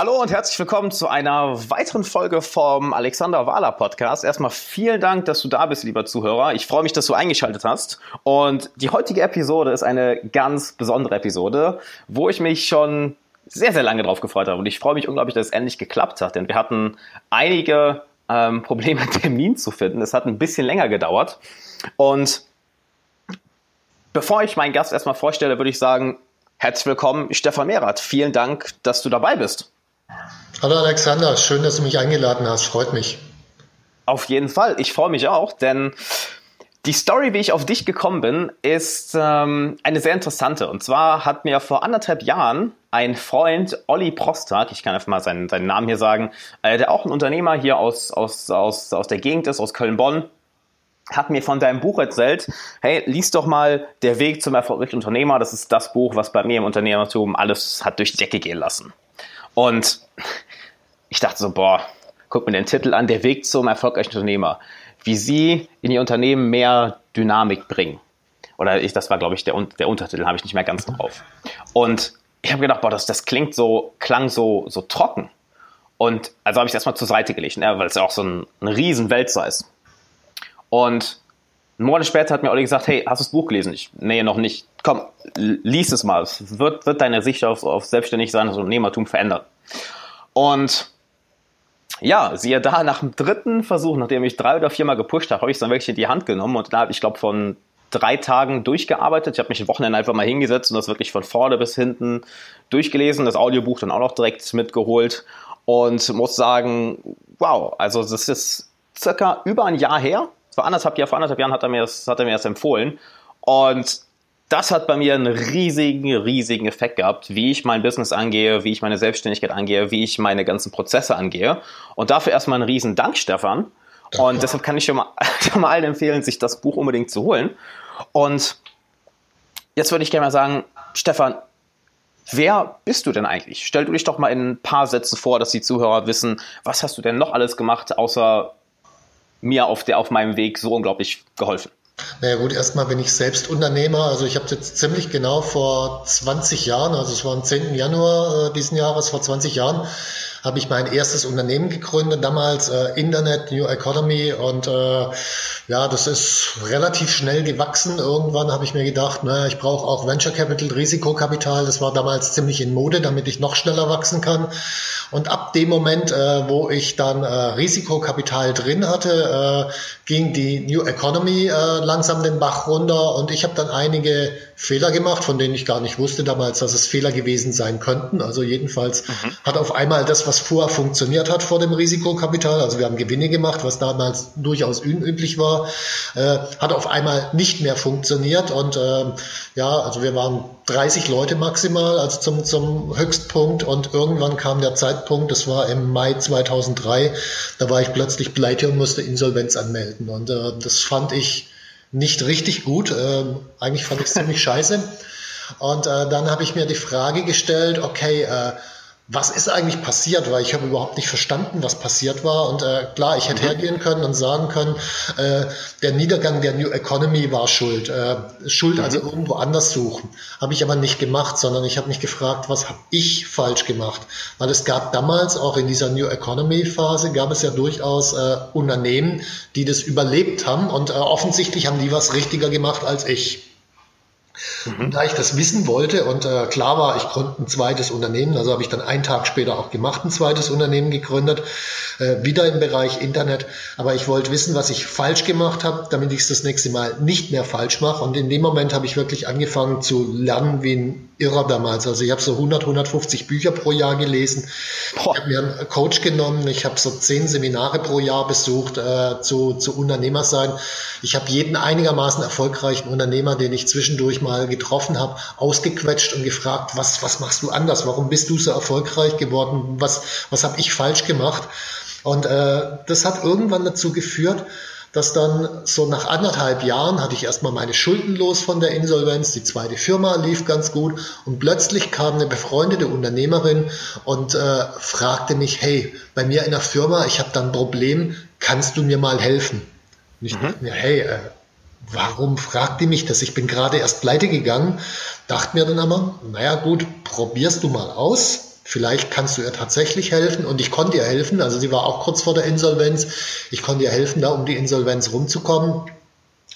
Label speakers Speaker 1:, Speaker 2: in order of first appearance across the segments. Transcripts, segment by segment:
Speaker 1: Hallo und herzlich willkommen zu einer weiteren Folge vom Alexander Wahler Podcast. Erstmal vielen Dank, dass du da bist, lieber Zuhörer. Ich freue mich, dass du eingeschaltet hast. Und die heutige Episode ist eine ganz besondere Episode, wo ich mich schon sehr, sehr lange drauf gefreut habe. Und ich freue mich unglaublich, dass es endlich geklappt hat, denn wir hatten einige ähm, Probleme, einen Termin zu finden. Es hat ein bisschen länger gedauert. Und bevor ich meinen Gast erstmal vorstelle, würde ich sagen, herzlich willkommen, Stefan Mehrath. Vielen Dank, dass du dabei bist.
Speaker 2: Hallo Alexander, schön, dass du mich eingeladen hast, freut mich.
Speaker 1: Auf jeden Fall, ich freue mich auch, denn die Story, wie ich auf dich gekommen bin, ist ähm, eine sehr interessante. Und zwar hat mir vor anderthalb Jahren ein Freund, Olli Prostag, ich kann einfach mal seinen, seinen Namen hier sagen, äh, der auch ein Unternehmer hier aus, aus, aus, aus der Gegend ist, aus Köln-Bonn, hat mir von deinem Buch erzählt, hey, lies doch mal Der Weg zum erfolgreichen Unternehmer. Das ist das Buch, was bei mir im Unternehmertum alles hat durch die Decke gehen lassen. Und ich dachte so, boah, guck mir den Titel an, der Weg zum erfolgreichen Unternehmer. Wie sie in ihr Unternehmen mehr Dynamik bringen. Oder ich, das war, glaube ich, der, der Untertitel, habe ich nicht mehr ganz drauf. Und ich habe gedacht, boah, das, das klingt so, klang so, so trocken. Und also habe ich es erstmal zur Seite gelegt, ne, weil es ja auch so ein, ein riesen Wälzer ist. Und einen Monat später hat mir Olli gesagt, hey, hast du das Buch gelesen? Ich, nee, noch nicht. Komm, lies es mal. Es wird, wird deine Sicht auf, auf selbstständig sein, das Unternehmertum verändern. Und ja, siehe da, nach dem dritten Versuch, nachdem ich drei oder viermal gepusht habe, habe ich es dann wirklich in die Hand genommen und da habe ich, glaube von drei Tagen durchgearbeitet. Ich habe mich am Wochenende einfach mal hingesetzt und das wirklich von vorne bis hinten durchgelesen, das Audiobuch dann auch noch direkt mitgeholt und muss sagen, wow, also das ist circa über ein Jahr her, vor anderthalb, Jahr, vor anderthalb Jahren hat er, mir das, hat er mir das empfohlen. Und das hat bei mir einen riesigen, riesigen Effekt gehabt, wie ich mein Business angehe, wie ich meine Selbstständigkeit angehe, wie ich meine ganzen Prozesse angehe. Und dafür erstmal einen riesen Dank, Stefan. Und deshalb kann ich schon mal, schon mal allen empfehlen, sich das Buch unbedingt zu holen. Und jetzt würde ich gerne mal sagen, Stefan, wer bist du denn eigentlich? Stell du dich doch mal in ein paar Sätzen vor, dass die Zuhörer wissen, was hast du denn noch alles gemacht, außer mir auf, der, auf meinem Weg so unglaublich geholfen?
Speaker 2: Naja gut, erstmal bin ich selbst Unternehmer. Also ich habe jetzt ziemlich genau vor 20 Jahren, also es war am 10. Januar äh, diesen Jahres, vor 20 Jahren, habe ich mein erstes Unternehmen gegründet, damals äh, Internet, New Economy und äh, ja, das ist relativ schnell gewachsen. Irgendwann habe ich mir gedacht, naja, ich brauche auch Venture Capital, Risikokapital. Das war damals ziemlich in Mode, damit ich noch schneller wachsen kann. Und ab dem Moment, äh, wo ich dann äh, Risikokapital drin hatte, äh, ging die New Economy äh, langsam den Bach runter und ich habe dann einige Fehler gemacht, von denen ich gar nicht wusste damals, dass es Fehler gewesen sein könnten. Also jedenfalls mhm. hat auf einmal das, was vorher funktioniert hat vor dem Risikokapital, also wir haben Gewinne gemacht, was damals durchaus unüblich war, äh, hat auf einmal nicht mehr funktioniert. Und äh, ja, also wir waren 30 Leute maximal, also zum, zum Höchstpunkt. Und irgendwann kam der Zeitpunkt, das war im Mai 2003, da war ich plötzlich pleite und musste Insolvenz anmelden. Und äh, das fand ich nicht richtig gut. Ähm, eigentlich fand ich es ziemlich scheiße. Und äh, dann habe ich mir die Frage gestellt, okay, äh, was ist eigentlich passiert, weil ich habe überhaupt nicht verstanden, was passiert war. Und äh, klar, ich hätte mhm. hergehen können und sagen können, äh, der Niedergang der New Economy war schuld. Äh, Schuld mhm. also irgendwo anders suchen. Habe ich aber nicht gemacht, sondern ich habe mich gefragt, was habe ich falsch gemacht? Weil es gab damals, auch in dieser New Economy Phase, gab es ja durchaus äh, Unternehmen, die das überlebt haben und äh, offensichtlich haben die was richtiger gemacht als ich. Mhm. Und da ich das wissen wollte und äh, klar war, ich gründe ein zweites Unternehmen, also habe ich dann einen Tag später auch gemacht, ein zweites Unternehmen gegründet, äh, wieder im Bereich Internet. Aber ich wollte wissen, was ich falsch gemacht habe, damit ich es das nächste Mal nicht mehr falsch mache. Und in dem Moment habe ich wirklich angefangen zu lernen wie ein Irrer damals. Also ich habe so 100, 150 Bücher pro Jahr gelesen. Boah. Ich habe mir einen Coach genommen. Ich habe so zehn Seminare pro Jahr besucht äh, zu, zu Unternehmer sein. Ich habe jeden einigermaßen erfolgreichen Unternehmer, den ich zwischendurch mal getroffen habe, ausgequetscht und gefragt, was, was machst du anders? Warum bist du so erfolgreich geworden? Was, was habe ich falsch gemacht? Und äh, das hat irgendwann dazu geführt, dass dann so nach anderthalb Jahren hatte ich erstmal meine Schulden los von der Insolvenz, die zweite Firma lief ganz gut und plötzlich kam eine befreundete Unternehmerin und äh, fragte mich, hey, bei mir in der Firma, ich habe da ein Problem, kannst du mir mal helfen? Und ich mhm. dachte mir, hey, äh, warum fragt die mich das? Ich bin gerade erst pleite gegangen, dachte mir dann aber, naja gut, probierst du mal aus vielleicht kannst du ihr tatsächlich helfen und ich konnte ihr helfen. Also sie war auch kurz vor der Insolvenz. Ich konnte ihr helfen, da um die Insolvenz rumzukommen.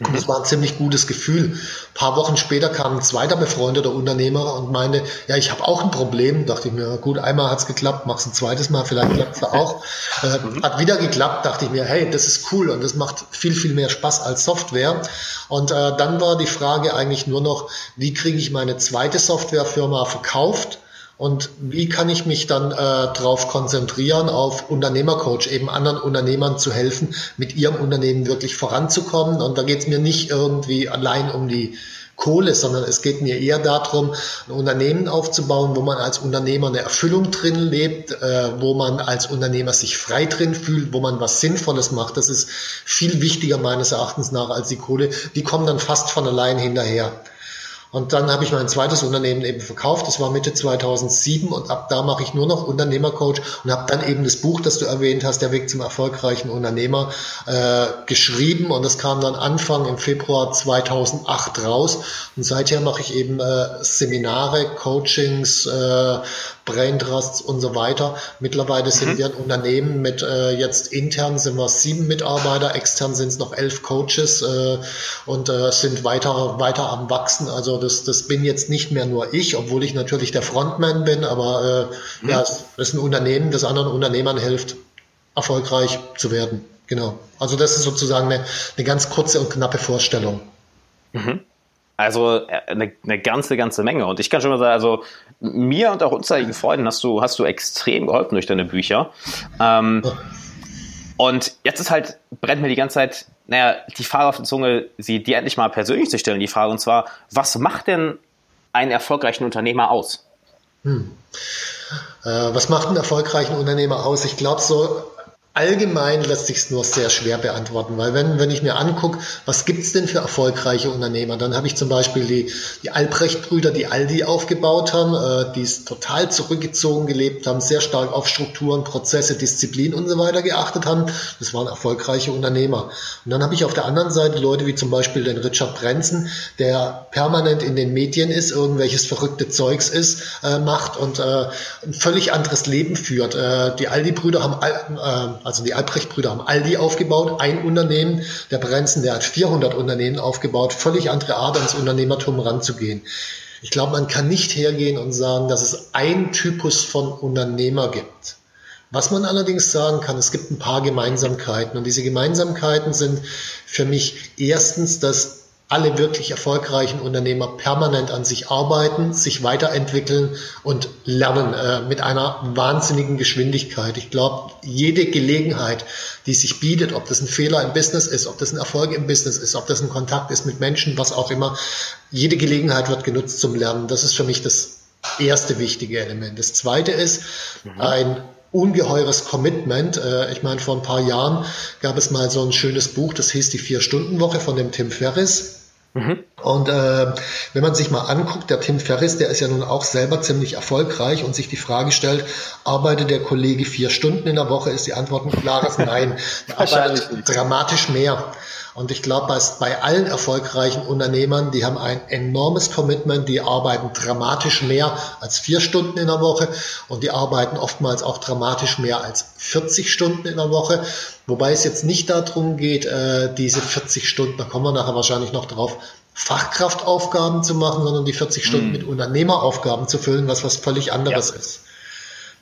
Speaker 2: Und es war ein ziemlich gutes Gefühl. Ein paar Wochen später kam ein zweiter befreundeter Unternehmer und meinte, ja, ich habe auch ein Problem. Dachte ich mir, gut, einmal hat's geklappt, mach's ein zweites Mal, vielleicht klappt's da auch. Äh, hat wieder geklappt, dachte ich mir, hey, das ist cool und das macht viel, viel mehr Spaß als Software. Und äh, dann war die Frage eigentlich nur noch, wie kriege ich meine zweite Softwarefirma verkauft? Und wie kann ich mich dann äh, darauf konzentrieren, auf Unternehmercoach, eben anderen Unternehmern zu helfen, mit ihrem Unternehmen wirklich voranzukommen. Und da geht es mir nicht irgendwie allein um die Kohle, sondern es geht mir eher darum, ein Unternehmen aufzubauen, wo man als Unternehmer eine Erfüllung drin lebt, äh, wo man als Unternehmer sich frei drin fühlt, wo man was Sinnvolles macht. Das ist viel wichtiger meines Erachtens nach als die Kohle. Die kommen dann fast von allein hinterher. Und dann habe ich mein zweites Unternehmen eben verkauft. Das war Mitte 2007 und ab da mache ich nur noch Unternehmercoach und habe dann eben das Buch, das du erwähnt hast, Der Weg zum erfolgreichen Unternehmer, äh, geschrieben und das kam dann Anfang im Februar 2008 raus. Und seither mache ich eben äh, Seminare, Coachings, äh, Brain Trusts und so weiter. Mittlerweile sind mhm. wir ein Unternehmen mit äh, jetzt intern sind wir sieben Mitarbeiter, extern sind es noch elf Coaches äh, und äh, sind weiter, weiter am Wachsen. Also das, das bin jetzt nicht mehr nur ich, obwohl ich natürlich der Frontman bin, aber äh, mhm. ja, es ist ein Unternehmen, das anderen Unternehmern hilft, erfolgreich zu werden. Genau. Also das ist sozusagen eine, eine ganz kurze und knappe Vorstellung.
Speaker 1: Mhm. Also eine, eine ganze, ganze Menge. Und ich kann schon mal sagen, also mir und auch unzähligen Freunden hast du, hast du extrem geholfen durch deine Bücher. Ähm, und jetzt ist halt, brennt mir die ganze Zeit, naja, die Frage auf der Zunge, sie dir endlich mal persönlich zu stellen, die Frage, und zwar, was macht denn einen erfolgreichen Unternehmer aus? Hm.
Speaker 2: Äh, was macht einen erfolgreichen Unternehmer aus? Ich glaube, so Allgemein lässt sich es nur sehr schwer beantworten, weil wenn, wenn ich mir angucke, was gibt's denn für erfolgreiche Unternehmer, dann habe ich zum Beispiel die, die Albrecht-Brüder, die Aldi aufgebaut haben, äh, die total zurückgezogen gelebt haben, sehr stark auf Strukturen, Prozesse, Disziplin und so weiter geachtet haben. Das waren erfolgreiche Unternehmer. Und dann habe ich auf der anderen Seite Leute wie zum Beispiel den Richard Brenzen, der permanent in den Medien ist, irgendwelches verrückte Zeugs ist, äh, macht und äh, ein völlig anderes Leben führt. Äh, die Aldi-Brüder haben äh, also die Albrecht-Brüder haben Aldi aufgebaut, ein Unternehmen. Der Brenzen, der hat 400 Unternehmen aufgebaut. Völlig andere Art, ans Unternehmertum ranzugehen. Ich glaube, man kann nicht hergehen und sagen, dass es ein Typus von Unternehmer gibt. Was man allerdings sagen kann, es gibt ein paar Gemeinsamkeiten. Und diese Gemeinsamkeiten sind für mich erstens, dass alle wirklich erfolgreichen Unternehmer permanent an sich arbeiten, sich weiterentwickeln und lernen äh, mit einer wahnsinnigen Geschwindigkeit. Ich glaube, jede Gelegenheit, die sich bietet, ob das ein Fehler im Business ist, ob das ein Erfolg im Business ist, ob das ein Kontakt ist mit Menschen, was auch immer, jede Gelegenheit wird genutzt zum Lernen. Das ist für mich das erste wichtige Element. Das zweite ist mhm. ein ungeheures Commitment. Äh, ich meine, vor ein paar Jahren gab es mal so ein schönes Buch, das hieß die Vier-Stunden-Woche von dem Tim Ferriss. Mhm. Und äh, wenn man sich mal anguckt, der Tim Ferriss, der ist ja nun auch selber ziemlich erfolgreich und sich die Frage stellt, arbeitet der Kollege vier Stunden in der Woche, ist die Antwort ein klares Nein. Er arbeitet dramatisch mehr. Und ich glaube, bei, bei allen erfolgreichen Unternehmern, die haben ein enormes Commitment, die arbeiten dramatisch mehr als vier Stunden in der Woche und die arbeiten oftmals auch dramatisch mehr als 40 Stunden in der Woche. Wobei es jetzt nicht darum geht, äh, diese 40 Stunden, da kommen wir nachher wahrscheinlich noch drauf, Fachkraftaufgaben zu machen, sondern die 40 Stunden mm. mit Unternehmeraufgaben zu füllen, was was völlig anderes ja. ist.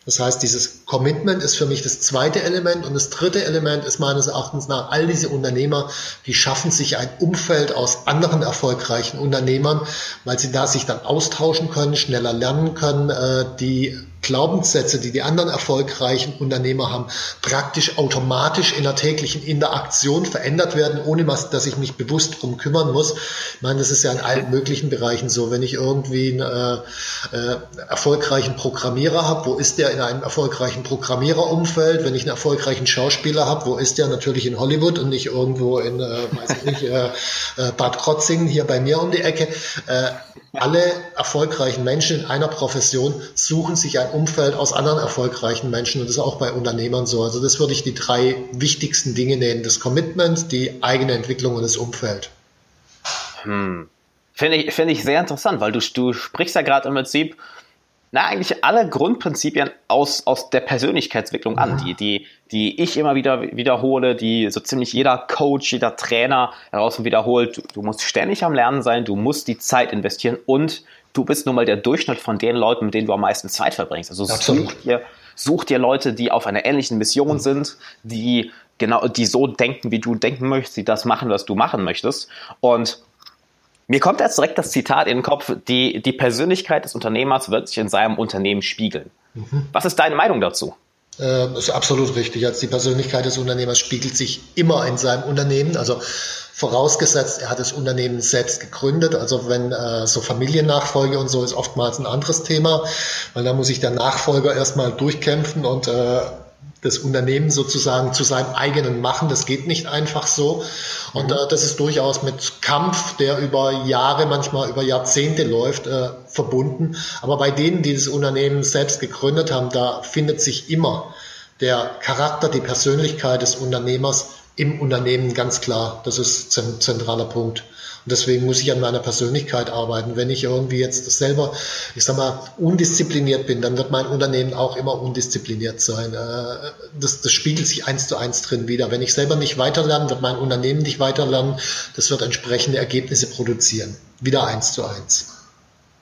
Speaker 2: Das heißt, dieses Commitment ist für mich das zweite Element und das dritte Element ist meines Erachtens nach all diese Unternehmer, die schaffen sich ein Umfeld aus anderen erfolgreichen Unternehmern, weil sie da sich dann austauschen können, schneller lernen können, äh, die Glaubenssätze, die die anderen erfolgreichen Unternehmer haben, praktisch automatisch in der täglichen Interaktion verändert werden, ohne dass ich mich bewusst drum kümmern muss. Ich meine, das ist ja in allen möglichen Bereichen so. Wenn ich irgendwie einen äh, äh, erfolgreichen Programmierer habe, wo ist der in einem erfolgreichen Programmiererumfeld? Wenn ich einen erfolgreichen Schauspieler habe, wo ist der? Natürlich in Hollywood und nicht irgendwo in, äh, weiß ich nicht, äh, äh Bad Krotzingen hier bei mir um die Ecke. Äh, alle erfolgreichen Menschen in einer Profession suchen sich ein Umfeld aus anderen erfolgreichen Menschen und das ist auch bei Unternehmern so. Also das würde ich die drei wichtigsten Dinge nennen. Das Commitment, die eigene Entwicklung und das Umfeld.
Speaker 1: Hm. Finde ich, finde ich sehr interessant, weil du, du sprichst ja gerade im Prinzip na, eigentlich alle Grundprinzipien aus, aus der Persönlichkeitsentwicklung an, die, die, die ich immer wieder wiederhole, die so ziemlich jeder Coach, jeder Trainer heraus wiederholt. Du, du musst ständig am Lernen sein, du musst die Zeit investieren und du bist nun mal der Durchschnitt von den Leuten, mit denen du am meisten Zeit verbringst. Also such dir, such dir Leute, die auf einer ähnlichen Mission sind, die genau, die so denken, wie du denken möchtest, die das machen, was du machen möchtest. Und mir kommt jetzt direkt das Zitat in den Kopf, die, die Persönlichkeit des Unternehmers wird sich in seinem Unternehmen spiegeln. Mhm. Was ist deine Meinung dazu?
Speaker 2: Äh, ist absolut richtig. Also die Persönlichkeit des Unternehmers spiegelt sich immer in seinem Unternehmen. Also vorausgesetzt, er hat das Unternehmen selbst gegründet. Also wenn äh, so Familiennachfolge und so ist oftmals ein anderes Thema, weil da muss sich der Nachfolger erstmal durchkämpfen und äh, das Unternehmen sozusagen zu seinem eigenen machen. Das geht nicht einfach so. Und mhm. äh, das ist durchaus mit Kampf, der über Jahre, manchmal über Jahrzehnte läuft, äh, verbunden. Aber bei denen, die das Unternehmen selbst gegründet haben, da findet sich immer der Charakter, die Persönlichkeit des Unternehmers im Unternehmen ganz klar. Das ist ein zentraler Punkt. Und deswegen muss ich an meiner Persönlichkeit arbeiten. Wenn ich irgendwie jetzt selber, ich sag mal, undiszipliniert bin, dann wird mein Unternehmen auch immer undiszipliniert sein. Äh, das, das spiegelt sich eins zu eins drin wieder. Wenn ich selber nicht weiterlerne, wird mein Unternehmen nicht weiterlernen. Das wird entsprechende Ergebnisse produzieren. Wieder eins zu eins.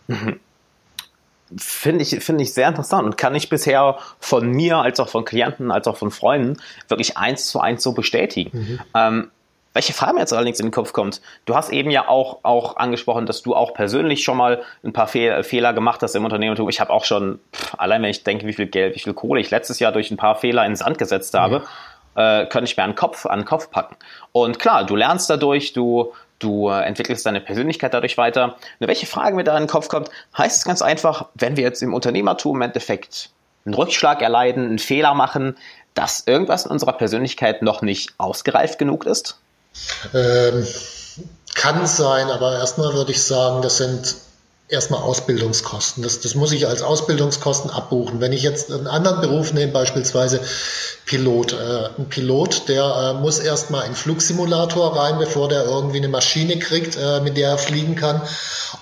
Speaker 1: Mhm. Finde ich, finde ich sehr interessant und kann ich bisher von mir, als auch von Klienten, als auch von Freunden wirklich eins zu eins so bestätigen. Mhm. Ähm, welche Frage mir jetzt allerdings in den Kopf kommt, du hast eben ja auch, auch angesprochen, dass du auch persönlich schon mal ein paar Fehl, Fehler gemacht hast im Unternehmertum. Ich habe auch schon, pff, allein wenn ich denke, wie viel Geld, wie viel Kohle ich letztes Jahr durch ein paar Fehler ins Sand gesetzt habe, ja. äh, könnte ich mir an den Kopf, an den Kopf packen. Und klar, du lernst dadurch, du, du entwickelst deine Persönlichkeit dadurch weiter. Nur welche Frage mir da in den Kopf kommt, heißt es ganz einfach, wenn wir jetzt im Unternehmertum im Endeffekt einen Rückschlag erleiden, einen Fehler machen, dass irgendwas in unserer Persönlichkeit noch nicht ausgereift genug ist?
Speaker 2: Ähm, kann sein, aber erstmal würde ich sagen, das sind erstmal Ausbildungskosten. Das, das muss ich als Ausbildungskosten abbuchen. Wenn ich jetzt einen anderen Beruf nehme, beispielsweise Pilot. Äh, ein Pilot, der äh, muss erstmal in Flugsimulator rein, bevor der irgendwie eine Maschine kriegt, äh, mit der er fliegen kann.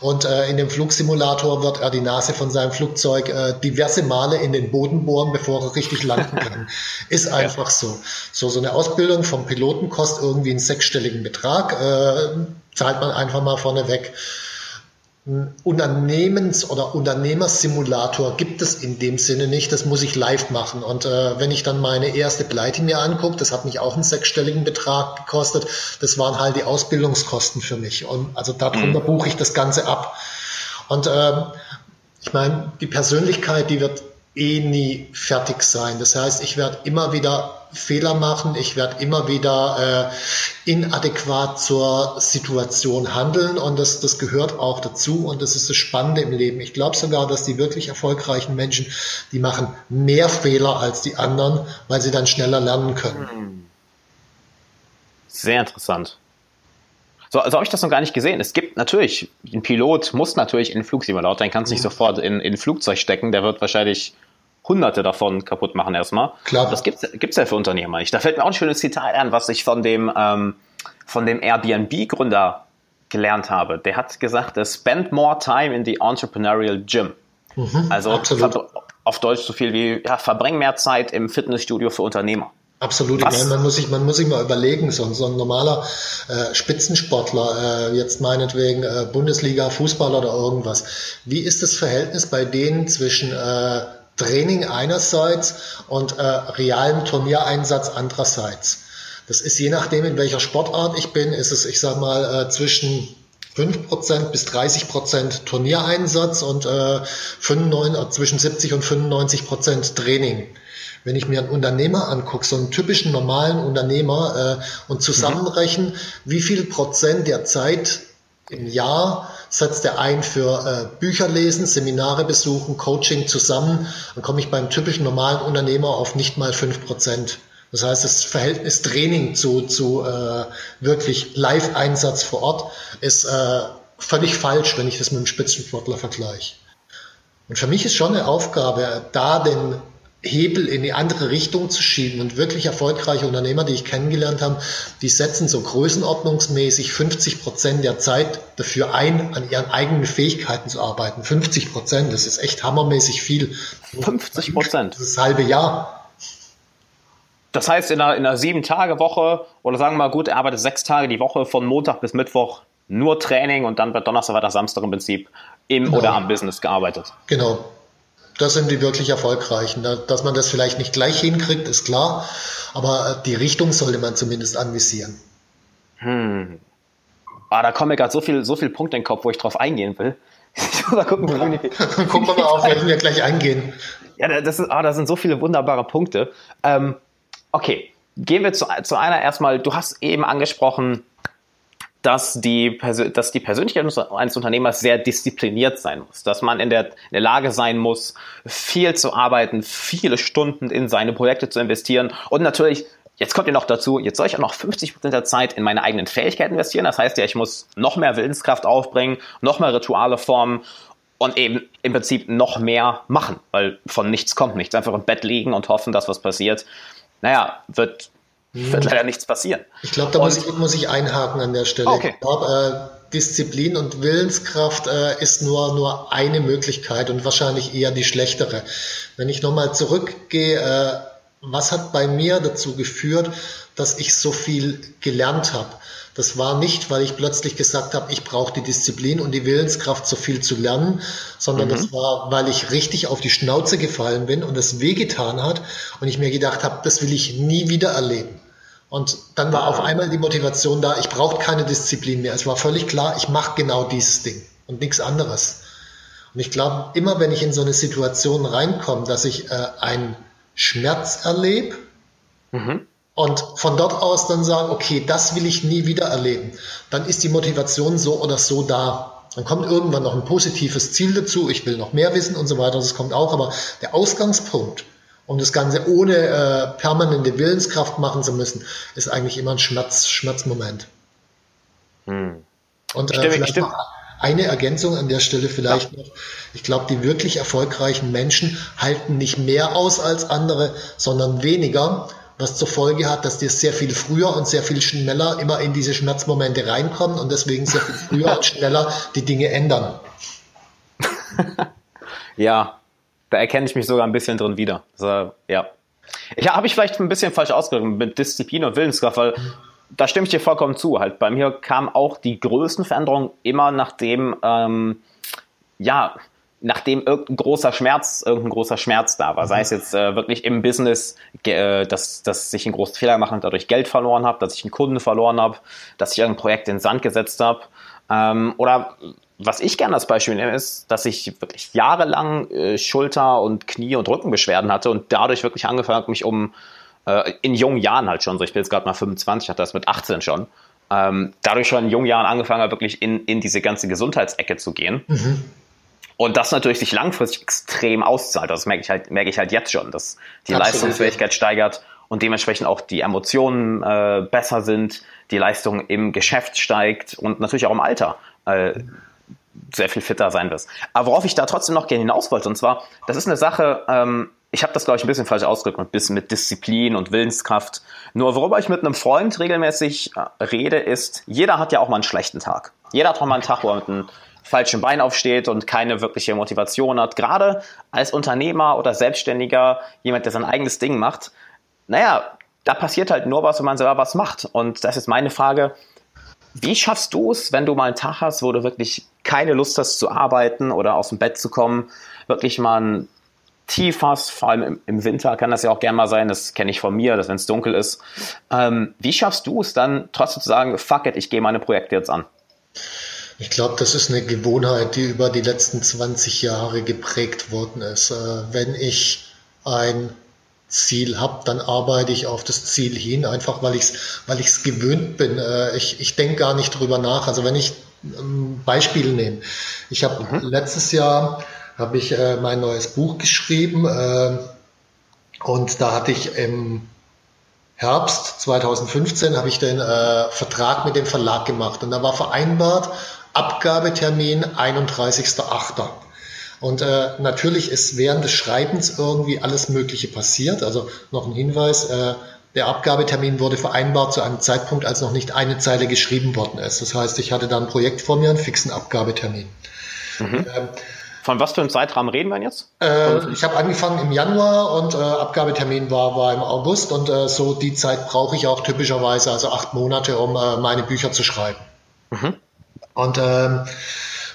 Speaker 2: Und äh, in dem Flugsimulator wird er die Nase von seinem Flugzeug äh, diverse Male in den Boden bohren, bevor er richtig landen kann. Ist einfach so. So, so eine Ausbildung vom Piloten kostet irgendwie einen sechsstelligen Betrag, äh, zahlt man einfach mal vorne weg. Unternehmens- oder Unternehmersimulator gibt es in dem Sinne nicht. Das muss ich live machen. Und äh, wenn ich dann meine erste Pleite mir angucke, das hat mich auch einen sechsstelligen Betrag gekostet. Das waren halt die Ausbildungskosten für mich. Und also darunter mhm. buche ich das Ganze ab. Und ähm, ich meine, die Persönlichkeit, die wird eh nie fertig sein. Das heißt, ich werde immer wieder Fehler machen, ich werde immer wieder äh, inadäquat zur Situation handeln und das, das gehört auch dazu und das ist das Spannende im Leben. Ich glaube sogar, dass die wirklich erfolgreichen Menschen, die machen mehr Fehler als die anderen, weil sie dann schneller lernen können.
Speaker 1: Sehr interessant. So, also habe ich das noch gar nicht gesehen. Es gibt natürlich, ein Pilot muss natürlich in den Flugsimulator, den kannst du nicht mhm. sofort in, in ein Flugzeug stecken, der wird wahrscheinlich hunderte davon kaputt machen erstmal. Klar. Das gibt's, gibt's ja für Unternehmer nicht. Da fällt mir auch ein schönes Zitat an, was ich von dem, ähm, von dem Airbnb-Gründer gelernt habe. Der hat gesagt, spend more time in the entrepreneurial gym. Mhm, also auf Deutsch so viel wie, ja, verbring mehr Zeit im Fitnessstudio für Unternehmer.
Speaker 2: Absolut. Ich meine, man muss sich, man muss sich mal überlegen, so, so ein normaler äh, Spitzensportler, äh, jetzt meinetwegen äh, Bundesliga, Fußballer oder irgendwas. Wie ist das Verhältnis bei denen zwischen äh, Training einerseits und äh, realen Turniereinsatz andererseits. Das ist je nachdem, in welcher Sportart ich bin, ist es, ich sag mal, äh, zwischen 5% bis 30% Turniereinsatz und äh, 95, äh, zwischen 70 und 95% Training. Wenn ich mir einen Unternehmer angucke, so einen typischen normalen Unternehmer äh, und zusammenrechnen, mhm. wie viel Prozent der Zeit im Jahr setzt er ein für äh, Bücher lesen, Seminare besuchen, Coaching zusammen. Dann komme ich beim typischen normalen Unternehmer auf nicht mal fünf Prozent. Das heißt, das Verhältnis Training zu, zu äh, wirklich Live-Einsatz vor Ort ist äh, völlig falsch, wenn ich das mit einem Spitzensportler vergleiche. Und für mich ist schon eine Aufgabe, da den Hebel in die andere Richtung zu schieben. Und wirklich erfolgreiche Unternehmer, die ich kennengelernt habe, die setzen so größenordnungsmäßig 50 Prozent der Zeit dafür ein, an ihren eigenen Fähigkeiten zu arbeiten. 50 Prozent, das ist echt hammermäßig viel.
Speaker 1: 50 Prozent?
Speaker 2: Das ist halbe Jahr.
Speaker 1: Das heißt, in einer, in einer Sieben-Tage-Woche oder sagen wir mal gut, er arbeitet sechs Tage die Woche von Montag bis Mittwoch nur Training und dann wird Donnerstag, Freitag, Samstag im Prinzip im genau. oder am Business gearbeitet.
Speaker 2: Genau. Das sind die wirklich erfolgreichen. Dass man das vielleicht nicht gleich hinkriegt, ist klar, aber die Richtung sollte man zumindest anvisieren.
Speaker 1: Hm. Ah, da kommen mir gerade so viele so viel Punkte in den Kopf, wo ich drauf eingehen will.
Speaker 2: Mal gucken, ja. wie Gucken wir mal auf, welchen wir gleich eingehen.
Speaker 1: Ja, das, ist, ah, das sind so viele wunderbare Punkte. Ähm, okay, gehen wir zu, zu einer erstmal. Du hast eben angesprochen, dass die, dass die Persönlichkeit eines Unternehmers sehr diszipliniert sein muss, dass man in der, in der Lage sein muss, viel zu arbeiten, viele Stunden in seine Projekte zu investieren und natürlich Jetzt kommt ihr noch dazu, jetzt soll ich auch noch 50% der Zeit in meine eigenen Fähigkeiten investieren. Das heißt ja, ich muss noch mehr Willenskraft aufbringen, noch mehr Rituale formen und eben im Prinzip noch mehr machen, weil von nichts kommt nichts. Einfach im Bett liegen und hoffen, dass was passiert. Naja, wird wird leider nichts passieren.
Speaker 2: Ich glaube, da muss ich, muss ich, einhaken an der Stelle. Okay. Ich glaube, äh, Disziplin und Willenskraft äh, ist nur, nur eine Möglichkeit und wahrscheinlich eher die schlechtere. Wenn ich nochmal zurückgehe, äh, was hat bei mir dazu geführt, dass ich so viel gelernt habe? Das war nicht, weil ich plötzlich gesagt habe, ich brauche die Disziplin und die Willenskraft, so viel zu lernen, sondern mhm. das war, weil ich richtig auf die Schnauze gefallen bin und es wehgetan hat und ich mir gedacht habe, das will ich nie wieder erleben. Und dann war auf einmal die Motivation da, ich brauche keine Disziplin mehr. Es war völlig klar, ich mache genau dieses Ding und nichts anderes. Und ich glaube, immer wenn ich in so eine Situation reinkomme, dass ich äh, einen Schmerz erlebe, mhm und von dort aus dann sagen, okay, das will ich nie wieder erleben, dann ist die Motivation so oder so da. Dann kommt irgendwann noch ein positives Ziel dazu, ich will noch mehr wissen und so weiter, das kommt auch, aber der Ausgangspunkt, um das Ganze ohne äh, permanente Willenskraft machen zu müssen, ist eigentlich immer ein Schmerz, Schmerzmoment. Hm. Und äh, vielleicht noch eine Ergänzung an der Stelle vielleicht ja. noch. Ich glaube, die wirklich erfolgreichen Menschen halten nicht mehr aus als andere, sondern weniger was zur Folge hat, dass die sehr viel früher und sehr viel schneller immer in diese Schmerzmomente reinkommen und deswegen sehr viel früher und schneller die Dinge ändern.
Speaker 1: ja, da erkenne ich mich sogar ein bisschen drin wieder. Also, ja. Ich habe ich vielleicht ein bisschen falsch ausgedrückt mit Disziplin und Willenskraft, weil da stimme ich dir vollkommen zu. Halt bei mir kam auch die größten Veränderungen immer nachdem, ähm, ja, nachdem irgendein großer Schmerz, irgendein großer Schmerz da war. Sei es jetzt äh, wirklich im Business, äh, dass, dass ich einen großen Fehler gemacht und dadurch Geld verloren habe, dass ich einen Kunden verloren habe, dass ich irgendein Projekt in den Sand gesetzt habe. Ähm, oder was ich gerne als Beispiel nehme, ist, dass ich wirklich jahrelang äh, Schulter- und Knie- und Rückenbeschwerden hatte und dadurch wirklich angefangen habe, mich um äh, in jungen Jahren halt schon, so ich bin jetzt gerade mal 25, hatte das mit 18 schon, ähm, dadurch schon in jungen Jahren angefangen habe, wirklich in, in diese ganze Gesundheitsecke zu gehen. Mhm und das natürlich sich langfristig extrem auszahlt. Das merke ich halt, merke ich halt jetzt schon, dass die Absolut. Leistungsfähigkeit steigert und dementsprechend auch die Emotionen äh, besser sind, die Leistung im Geschäft steigt und natürlich auch im Alter äh, sehr viel fitter sein wirst. Aber worauf ich da trotzdem noch gerne hinaus wollte, und zwar, das ist eine Sache, ähm, ich habe das, glaube ich, ein bisschen falsch ausgedrückt, ein bisschen mit Disziplin und Willenskraft. Nur worüber ich mit einem Freund regelmäßig äh, rede, ist, jeder hat ja auch mal einen schlechten Tag. Jeder hat auch mal einen Tag, wo er mit einem falschen Bein aufsteht und keine wirkliche Motivation hat. Gerade als Unternehmer oder Selbstständiger, jemand, der sein eigenes Ding macht, naja, da passiert halt nur was, wenn man selber was macht. Und das ist meine Frage. Wie schaffst du es, wenn du mal einen Tag hast, wo du wirklich keine Lust hast zu arbeiten oder aus dem Bett zu kommen, wirklich mal ein Tief hast, vor allem im, Winter kann das ja auch gerne mal sein, das kenne ich von mir, dass wenn es dunkel ist. Ähm, wie schaffst du es dann trotzdem zu sagen, fuck it, ich gehe meine Projekte jetzt an?
Speaker 2: Ich glaube, das ist eine Gewohnheit, die über die letzten 20 Jahre geprägt worden ist. Äh, wenn ich ein Ziel habe, dann arbeite ich auf das Ziel hin, einfach weil ich es weil ich's gewöhnt bin. Äh, ich ich denke gar nicht drüber nach. Also wenn ich ein Beispiel nehme, ich habe mhm. letztes Jahr habe ich äh, mein neues Buch geschrieben und da hatte ich im Herbst 2015 habe ich den äh, Vertrag mit dem Verlag gemacht und da war vereinbart, Abgabetermin 31.08. Und äh, natürlich ist während des Schreibens irgendwie alles Mögliche passiert. Also noch ein Hinweis, äh, der Abgabetermin wurde vereinbart zu einem Zeitpunkt, als noch nicht eine Zeile geschrieben worden ist. Das heißt, ich hatte da ein Projekt vor mir, einen fixen Abgabetermin.
Speaker 1: Mhm. Ähm, Von was für einem Zeitrahmen reden wir jetzt?
Speaker 2: Äh, ich habe angefangen im Januar und äh, Abgabetermin war, war im August und äh, so die Zeit brauche ich auch typischerweise, also acht Monate, um äh, meine Bücher zu schreiben. Mhm. Und ähm,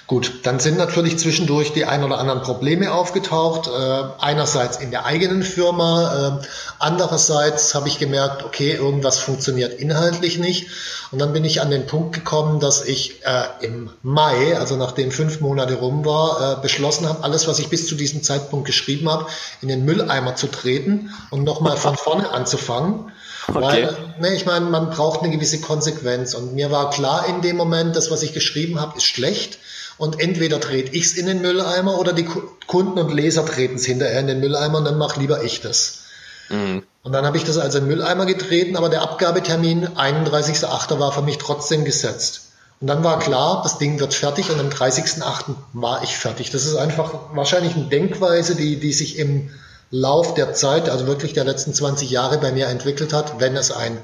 Speaker 2: Gut, dann sind natürlich zwischendurch die ein oder anderen Probleme aufgetaucht. Äh, einerseits in der eigenen Firma, äh, andererseits habe ich gemerkt, okay, irgendwas funktioniert inhaltlich nicht. Und dann bin ich an den Punkt gekommen, dass ich äh, im Mai, also nachdem fünf Monate rum war, äh, beschlossen habe, alles, was ich bis zu diesem Zeitpunkt geschrieben habe, in den Mülleimer zu treten und nochmal von vorne anzufangen. Okay. Weil, ne, ich meine, man braucht eine gewisse Konsequenz. Und mir war klar in dem Moment, das, was ich geschrieben habe, ist schlecht. Und entweder trete ich es in den Mülleimer oder die Kunden und Leser treten es hinterher in den Mülleimer und dann mache lieber ich das. Mhm. Und dann habe ich das also in den Mülleimer getreten, aber der Abgabetermin 31.8. war für mich trotzdem gesetzt. Und dann war klar, das Ding wird fertig und am 30.8. war ich fertig. Das ist einfach wahrscheinlich eine Denkweise, die, die sich im Lauf der Zeit, also wirklich der letzten 20 Jahre bei mir entwickelt hat. Wenn es ein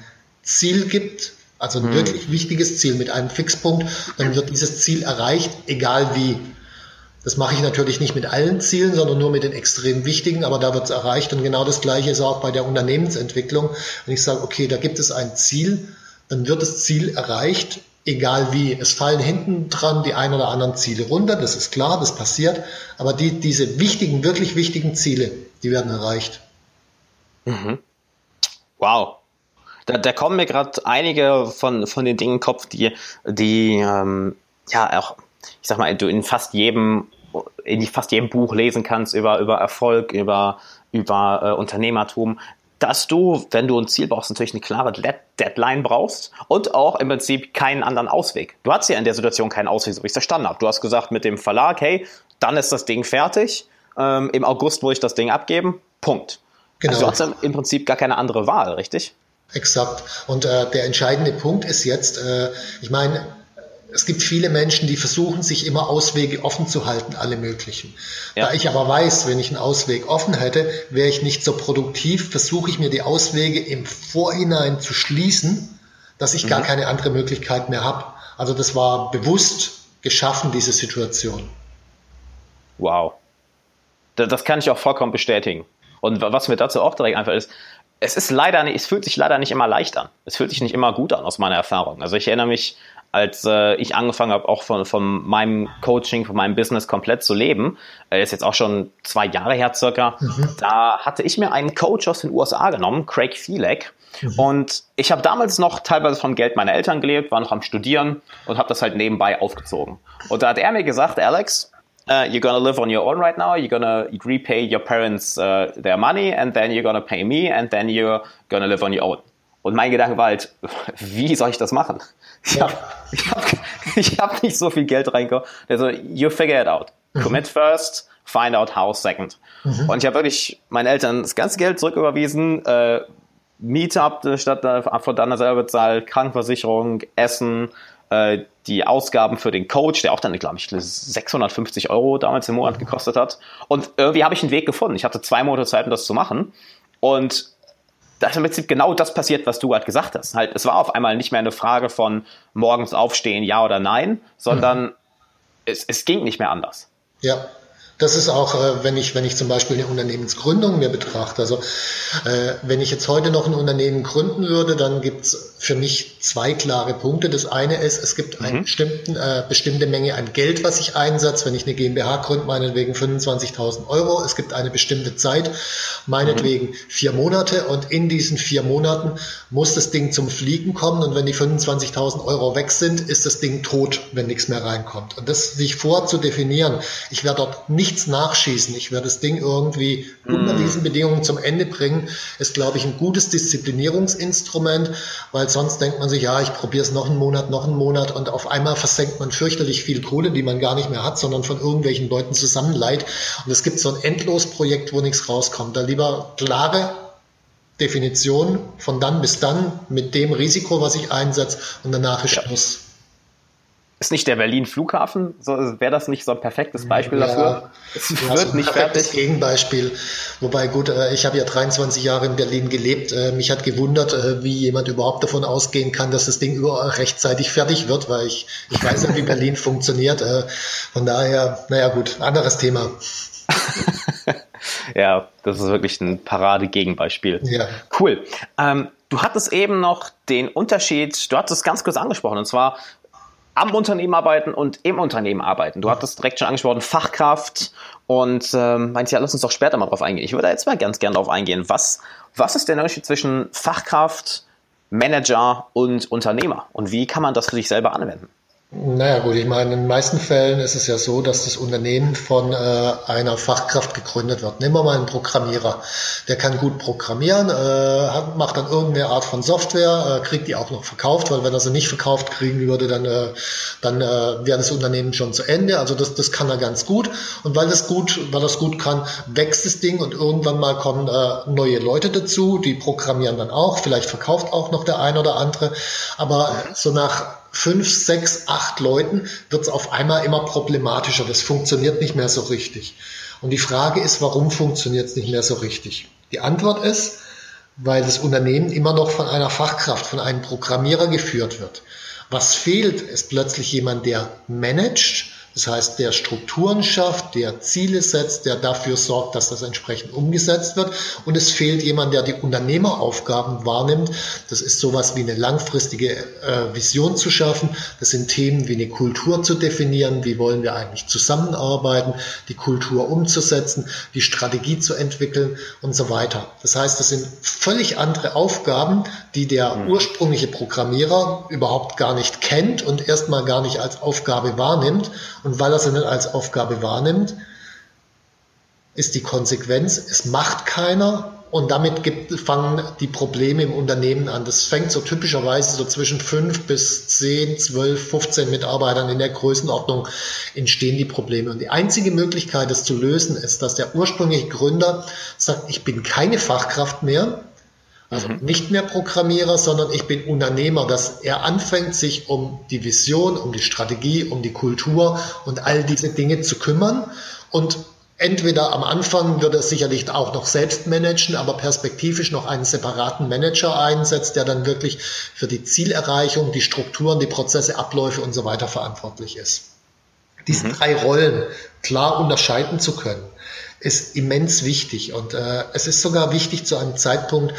Speaker 2: Ziel gibt, also ein hm. wirklich wichtiges Ziel mit einem Fixpunkt, dann wird dieses Ziel erreicht, egal wie. Das mache ich natürlich nicht mit allen Zielen, sondern nur mit den extrem wichtigen, aber da wird es erreicht. Und genau das Gleiche ist auch bei der Unternehmensentwicklung. Wenn ich sage, okay, da gibt es ein Ziel, dann wird das Ziel erreicht, egal wie. Es fallen hinten dran die ein oder anderen Ziele runter, das ist klar, das passiert. Aber die, diese wichtigen, wirklich wichtigen Ziele, die werden erreicht.
Speaker 1: Mhm. Wow, da, da kommen mir gerade einige von, von den Dingen im Kopf, die, die ähm, ja auch, ich sag mal, du in fast jedem, in fast jedem Buch lesen kannst über, über Erfolg, über, über äh, Unternehmertum, dass du, wenn du ein Ziel brauchst, natürlich eine klare Deadline brauchst und auch im Prinzip keinen anderen Ausweg. Du hattest ja in der Situation keinen Ausweg, so wie ich es verstanden habe. Du hast gesagt mit dem Verlag, hey, dann ist das Ding fertig. Ähm, Im August muss ich das Ding abgeben. Punkt. Genau. Also du hast im Prinzip gar keine andere Wahl, richtig?
Speaker 2: Exakt. Und äh, der entscheidende Punkt ist jetzt, äh, ich meine, es gibt viele Menschen, die versuchen, sich immer Auswege offen zu halten, alle möglichen. Ja. Da ich aber weiß, wenn ich einen Ausweg offen hätte, wäre ich nicht so produktiv, versuche ich mir die Auswege im Vorhinein zu schließen, dass ich mhm. gar keine andere Möglichkeit mehr habe. Also das war bewusst geschaffen, diese Situation.
Speaker 1: Wow. Das kann ich auch vollkommen bestätigen. Und was mir dazu auch direkt einfach ist, es ist leider nicht, es fühlt sich leider nicht immer leicht an. Es fühlt sich nicht immer gut an aus meiner Erfahrung. Also ich erinnere mich, als äh, ich angefangen habe, auch von, von meinem Coaching, von meinem Business komplett zu leben, äh, ist jetzt auch schon zwei Jahre her circa, mhm. da hatte ich mir einen Coach aus den USA genommen, Craig Fielek. Mhm. Und ich habe damals noch teilweise vom Geld meiner Eltern gelebt, war noch am Studieren und habe das halt nebenbei aufgezogen. Und da hat er mir gesagt, Alex, uh, you're gonna live on your own right now. You're gonna repay your parents uh, their money, and then you're gonna pay me, and then you're gonna live on your own. Und mein Gedanke war halt, wie soll ich das machen? Ich habe hab, hab nicht so viel Geld reingekommen. Also, you figure it out. Mhm. Commit first, find out how second. Mhm. Und ich habe wirklich meinen Eltern das ganze Geld zurücküberwiesen, äh, Miete ab, statt äh, von dann selber bezahlt, Krankenversicherung, Essen, äh, die Ausgaben für den Coach, der auch dann, glaube ich, 650 Euro damals im Monat gekostet hat. Und irgendwie habe ich einen Weg gefunden. Ich hatte zwei Monate Zeit, um das zu machen. Und da ist im Prinzip genau das passiert, was du gerade gesagt hast. Halt, es war auf einmal nicht mehr eine Frage von morgens aufstehen, ja oder nein, sondern mhm. es, es ging nicht mehr anders.
Speaker 2: Ja, das ist auch, äh, wenn ich, wenn ich zum Beispiel eine Unternehmensgründung mir betrachte. Also äh, wenn ich jetzt heute noch ein Unternehmen gründen würde, dann gibt es für mich zwei klare Punkte. Das eine ist, es gibt eine mhm. bestimmten, äh, bestimmte Menge an Geld, was ich einsetze. Wenn ich eine GmbH gründe, meinetwegen 25.000 Euro. Es gibt eine bestimmte Zeit, meinetwegen mhm. vier Monate. Und in diesen vier Monaten muss das Ding zum Fliegen kommen. Und wenn die 25.000 Euro weg sind, ist das Ding tot, wenn nichts mehr reinkommt. Und das sich vor zu definieren, ich werde dort nichts nachschießen. Ich werde das Ding irgendwie mhm. unter diesen Bedingungen zum Ende bringen, ist, glaube ich, ein gutes Disziplinierungsinstrument, weil sonst denkt man sich, ja, ich probiere es noch einen Monat, noch einen Monat und auf einmal versenkt man fürchterlich viel Kohle, die man gar nicht mehr hat, sondern von irgendwelchen Leuten zusammenleiht. Und es gibt so ein Endlosprojekt, wo nichts rauskommt. Da lieber klare Definition von dann bis dann mit dem Risiko, was ich einsetze und danach ist Schluss.
Speaker 1: Ist nicht der Berlin Flughafen, so, wäre das nicht so ein perfektes Beispiel ja, dafür?
Speaker 2: Es ja, wird so nicht fertig. Gegenbeispiel. Wobei gut, äh, ich habe ja 23 Jahre in Berlin gelebt. Äh, mich hat gewundert, äh, wie jemand überhaupt davon ausgehen kann, dass das Ding überall rechtzeitig fertig wird, weil ich, ich weiß ja, wie Berlin funktioniert. Von daher, naja gut, anderes Thema.
Speaker 1: ja, das ist wirklich ein Parade-Gegenbeispiel. Ja. Cool. Ähm, du hattest eben noch den Unterschied, du hattest es ganz kurz angesprochen, und zwar am Unternehmen arbeiten und im Unternehmen arbeiten. Du hattest direkt schon angesprochen, Fachkraft und ähm, meinst ja, lass uns doch später mal drauf eingehen. Ich würde jetzt mal ganz gerne drauf eingehen. Was, was ist der Unterschied zwischen Fachkraft, Manager und Unternehmer? Und wie kann man das für sich selber anwenden?
Speaker 2: Naja gut, ich meine, in den meisten Fällen ist es ja so, dass das Unternehmen von äh, einer Fachkraft gegründet wird. Nehmen wir mal einen Programmierer. Der kann gut programmieren, äh, macht dann irgendeine Art von Software, äh, kriegt die auch noch verkauft, weil wenn er sie nicht verkauft kriegen würde, dann, äh, dann äh, wäre das Unternehmen schon zu Ende. Also das, das kann er ganz gut. Und weil das gut, weil das gut kann, wächst das Ding und irgendwann mal kommen äh, neue Leute dazu, die programmieren dann auch, vielleicht verkauft auch noch der ein oder andere. Aber so nach fünf, sechs, acht Leuten wird es auf einmal immer problematischer. Das funktioniert nicht mehr so richtig. Und die Frage ist, warum funktioniert es nicht mehr so richtig? Die Antwort ist, weil das Unternehmen immer noch von einer Fachkraft, von einem Programmierer geführt wird. Was fehlt, ist plötzlich jemand, der managt, das heißt, der Strukturen schafft, der Ziele setzt, der dafür sorgt, dass das entsprechend umgesetzt wird. Und es fehlt jemand, der die Unternehmeraufgaben wahrnimmt. Das ist sowas wie eine langfristige äh, Vision zu schaffen. Das sind Themen wie eine Kultur zu definieren. Wie wollen wir eigentlich zusammenarbeiten? Die Kultur umzusetzen, die Strategie zu entwickeln und so weiter. Das heißt, das sind völlig andere Aufgaben, die der mhm. ursprüngliche Programmierer überhaupt gar nicht kennt und erstmal gar nicht als Aufgabe wahrnimmt und weil er sie nicht als Aufgabe wahrnimmt, ist die Konsequenz, es macht keiner und damit gibt, fangen die Probleme im Unternehmen an. Das fängt so typischerweise so zwischen fünf bis zehn, zwölf, 15 Mitarbeitern in der Größenordnung entstehen die Probleme. Und die einzige Möglichkeit, das zu lösen, ist, dass der ursprüngliche Gründer sagt, ich bin keine Fachkraft mehr, also mhm. nicht mehr Programmierer, sondern ich bin Unternehmer, dass er anfängt, sich um die Vision, um die Strategie, um die Kultur und all diese Dinge zu kümmern. Und entweder am Anfang wird er sicherlich auch noch selbst managen, aber perspektivisch noch einen separaten Manager einsetzt, der dann wirklich für die Zielerreichung, die Strukturen, die Prozesse, Abläufe und so weiter verantwortlich ist. Diese mhm. drei Rollen klar unterscheiden zu können, ist immens wichtig. Und äh, es ist sogar wichtig zu einem Zeitpunkt,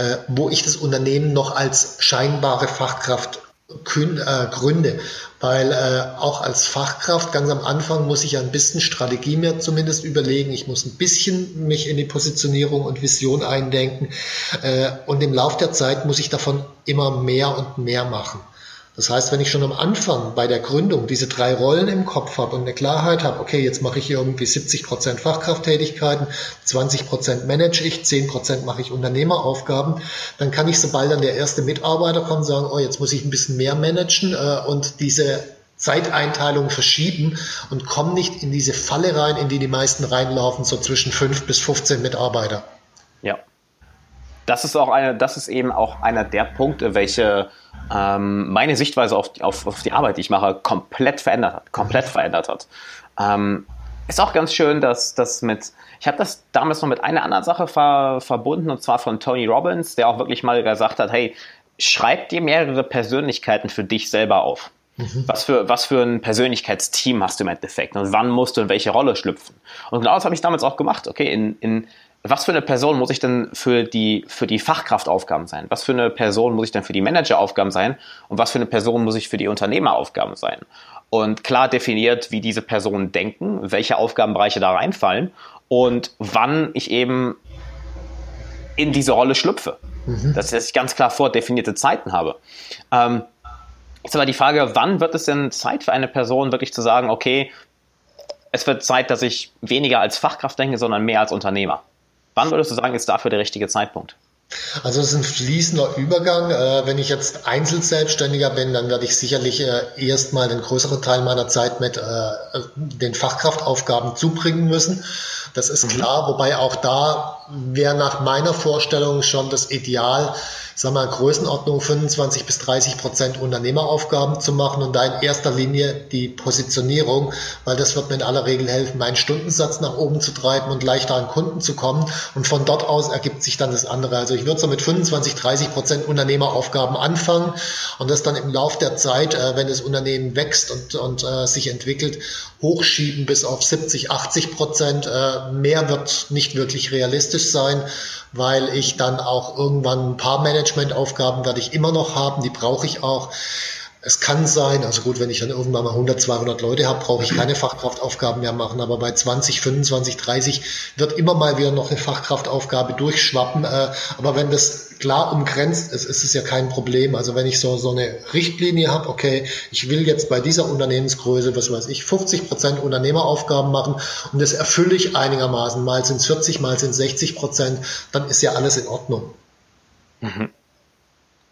Speaker 2: äh, wo ich das Unternehmen noch als scheinbare Fachkraft äh, gründe, weil äh, auch als Fachkraft ganz am Anfang muss ich ein bisschen Strategie mir zumindest überlegen. Ich muss ein bisschen mich in die Positionierung und Vision eindenken äh, und im Lauf der Zeit muss ich davon immer mehr und mehr machen. Das heißt, wenn ich schon am Anfang bei der Gründung diese drei Rollen im Kopf habe und eine Klarheit habe, okay, jetzt mache ich hier irgendwie 70 Prozent Fachkrafttätigkeiten, 20 Prozent manage ich, 10 Prozent mache ich Unternehmeraufgaben, dann kann ich, sobald dann der erste Mitarbeiter kommt, sagen, oh, jetzt muss ich ein bisschen mehr managen äh, und diese Zeiteinteilung verschieben und komme nicht in diese Falle rein, in die die meisten reinlaufen, so zwischen 5 bis 15 Mitarbeiter.
Speaker 1: Das ist auch eine, das ist eben auch einer der Punkte, welche ähm, meine Sichtweise auf die, auf, auf die Arbeit, die ich mache, komplett verändert hat. Komplett verändert hat. Ähm, ist auch ganz schön, dass das mit, ich habe das damals noch mit einer anderen Sache ver, verbunden, und zwar von Tony Robbins, der auch wirklich mal gesagt hat, hey, schreib dir mehrere Persönlichkeiten für dich selber auf. Mhm. Was, für, was für ein Persönlichkeitsteam hast du im Endeffekt und wann musst du in welche Rolle schlüpfen? Und genau das habe ich damals auch gemacht. Okay, in, in was für eine Person muss ich denn für die, für die Fachkraftaufgaben sein? Was für eine Person muss ich denn für die Manageraufgaben sein? Und was für eine Person muss ich für die Unternehmeraufgaben sein? Und klar definiert, wie diese Personen denken, welche Aufgabenbereiche da reinfallen und wann ich eben in diese Rolle schlüpfe. Mhm. Dass ich ganz klar vordefinierte Zeiten habe. Ähm, jetzt aber die Frage, wann wird es denn Zeit für eine Person wirklich zu sagen, okay, es wird Zeit, dass ich weniger als Fachkraft denke, sondern mehr als Unternehmer? Wann würdest du sagen, ist dafür der richtige Zeitpunkt?
Speaker 2: Also es ist ein fließender Übergang. Äh, wenn ich jetzt Einzelselbstständiger bin, dann werde ich sicherlich äh, erstmal den größeren Teil meiner Zeit mit äh, den Fachkraftaufgaben zubringen müssen. Das ist mhm. klar, wobei auch da wäre nach meiner Vorstellung schon das Ideal, sag mal, Größenordnung 25 bis 30 Prozent Unternehmeraufgaben zu machen und da in erster Linie die Positionierung, weil das wird mir in aller Regel helfen, meinen Stundensatz nach oben zu treiben und leichter an Kunden zu kommen. Und von dort aus ergibt sich dann das andere. Also ich würde so mit 25, 30 Prozent Unternehmeraufgaben anfangen und das dann im Lauf der Zeit, äh, wenn das Unternehmen wächst und, und äh, sich entwickelt, hochschieben bis auf 70, 80 Prozent. Äh, mehr wird nicht wirklich realistisch sein, weil ich dann auch irgendwann ein paar Managementaufgaben werde ich immer noch haben, die brauche ich auch. Es kann sein, also gut, wenn ich dann irgendwann mal 100, 200 Leute habe, brauche ich keine Fachkraftaufgaben mehr machen, aber bei 20, 25, 30 wird immer mal wieder noch eine Fachkraftaufgabe durchschwappen. Äh, aber wenn das klar umgrenzt ist, ist es ja kein Problem. Also wenn ich so, so eine Richtlinie habe, okay, ich will jetzt bei dieser Unternehmensgröße, was weiß ich, 50 Prozent Unternehmeraufgaben machen und das erfülle ich einigermaßen, mal sind es 40, mal sind es 60 Prozent, dann ist ja alles in Ordnung.
Speaker 1: Mhm.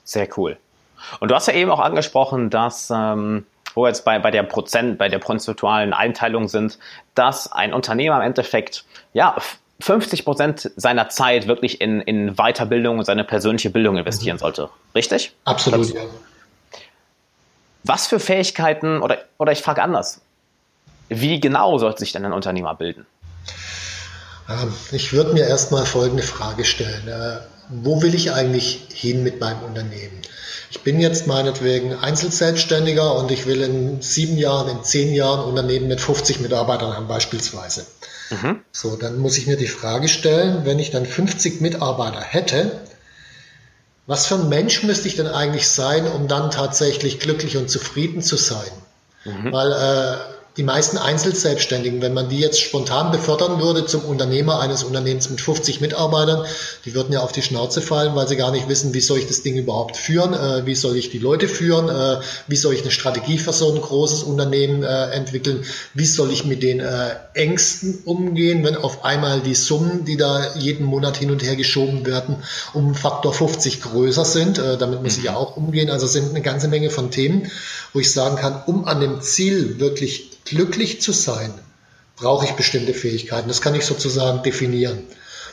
Speaker 1: Sehr cool. Und du hast ja eben auch angesprochen, dass, ähm, wo wir jetzt bei, bei der Prozent, bei der prozentualen Einteilung sind, dass ein Unternehmer im Endeffekt, ja, 50 Prozent seiner Zeit wirklich in, in Weiterbildung und seine persönliche Bildung investieren mhm. sollte. Richtig?
Speaker 2: Absolut, ja.
Speaker 1: Was für Fähigkeiten, oder, oder ich frage anders, wie genau sollte sich denn ein Unternehmer bilden?
Speaker 2: Ähm, ich würde mir erstmal folgende Frage stellen. Äh, wo will ich eigentlich hin mit meinem Unternehmen? Ich bin jetzt meinetwegen Einzelselbstständiger und ich will in sieben Jahren, in zehn Jahren Unternehmen mit 50 Mitarbeitern haben beispielsweise. Mhm. So, dann muss ich mir die Frage stellen, wenn ich dann 50 Mitarbeiter hätte, was für ein Mensch müsste ich denn eigentlich sein, um dann tatsächlich glücklich und zufrieden zu sein? Mhm. Weil äh, die meisten Einzelselbstständigen, wenn man die jetzt spontan befördern würde zum Unternehmer eines Unternehmens mit 50 Mitarbeitern, die würden ja auf die Schnauze fallen, weil sie gar nicht wissen, wie soll ich das Ding überhaupt führen, äh, wie soll ich die Leute führen, äh, wie soll ich eine Strategie für so ein großes Unternehmen äh, entwickeln, wie soll ich mit den äh, Ängsten umgehen, wenn auf einmal die Summen, die da jeden Monat hin und her geschoben werden, um Faktor 50 größer sind. Äh, damit muss ich ja auch umgehen. Also sind eine ganze Menge von Themen, wo ich sagen kann, um an dem Ziel wirklich glücklich zu sein, brauche ich bestimmte Fähigkeiten. Das kann ich sozusagen definieren.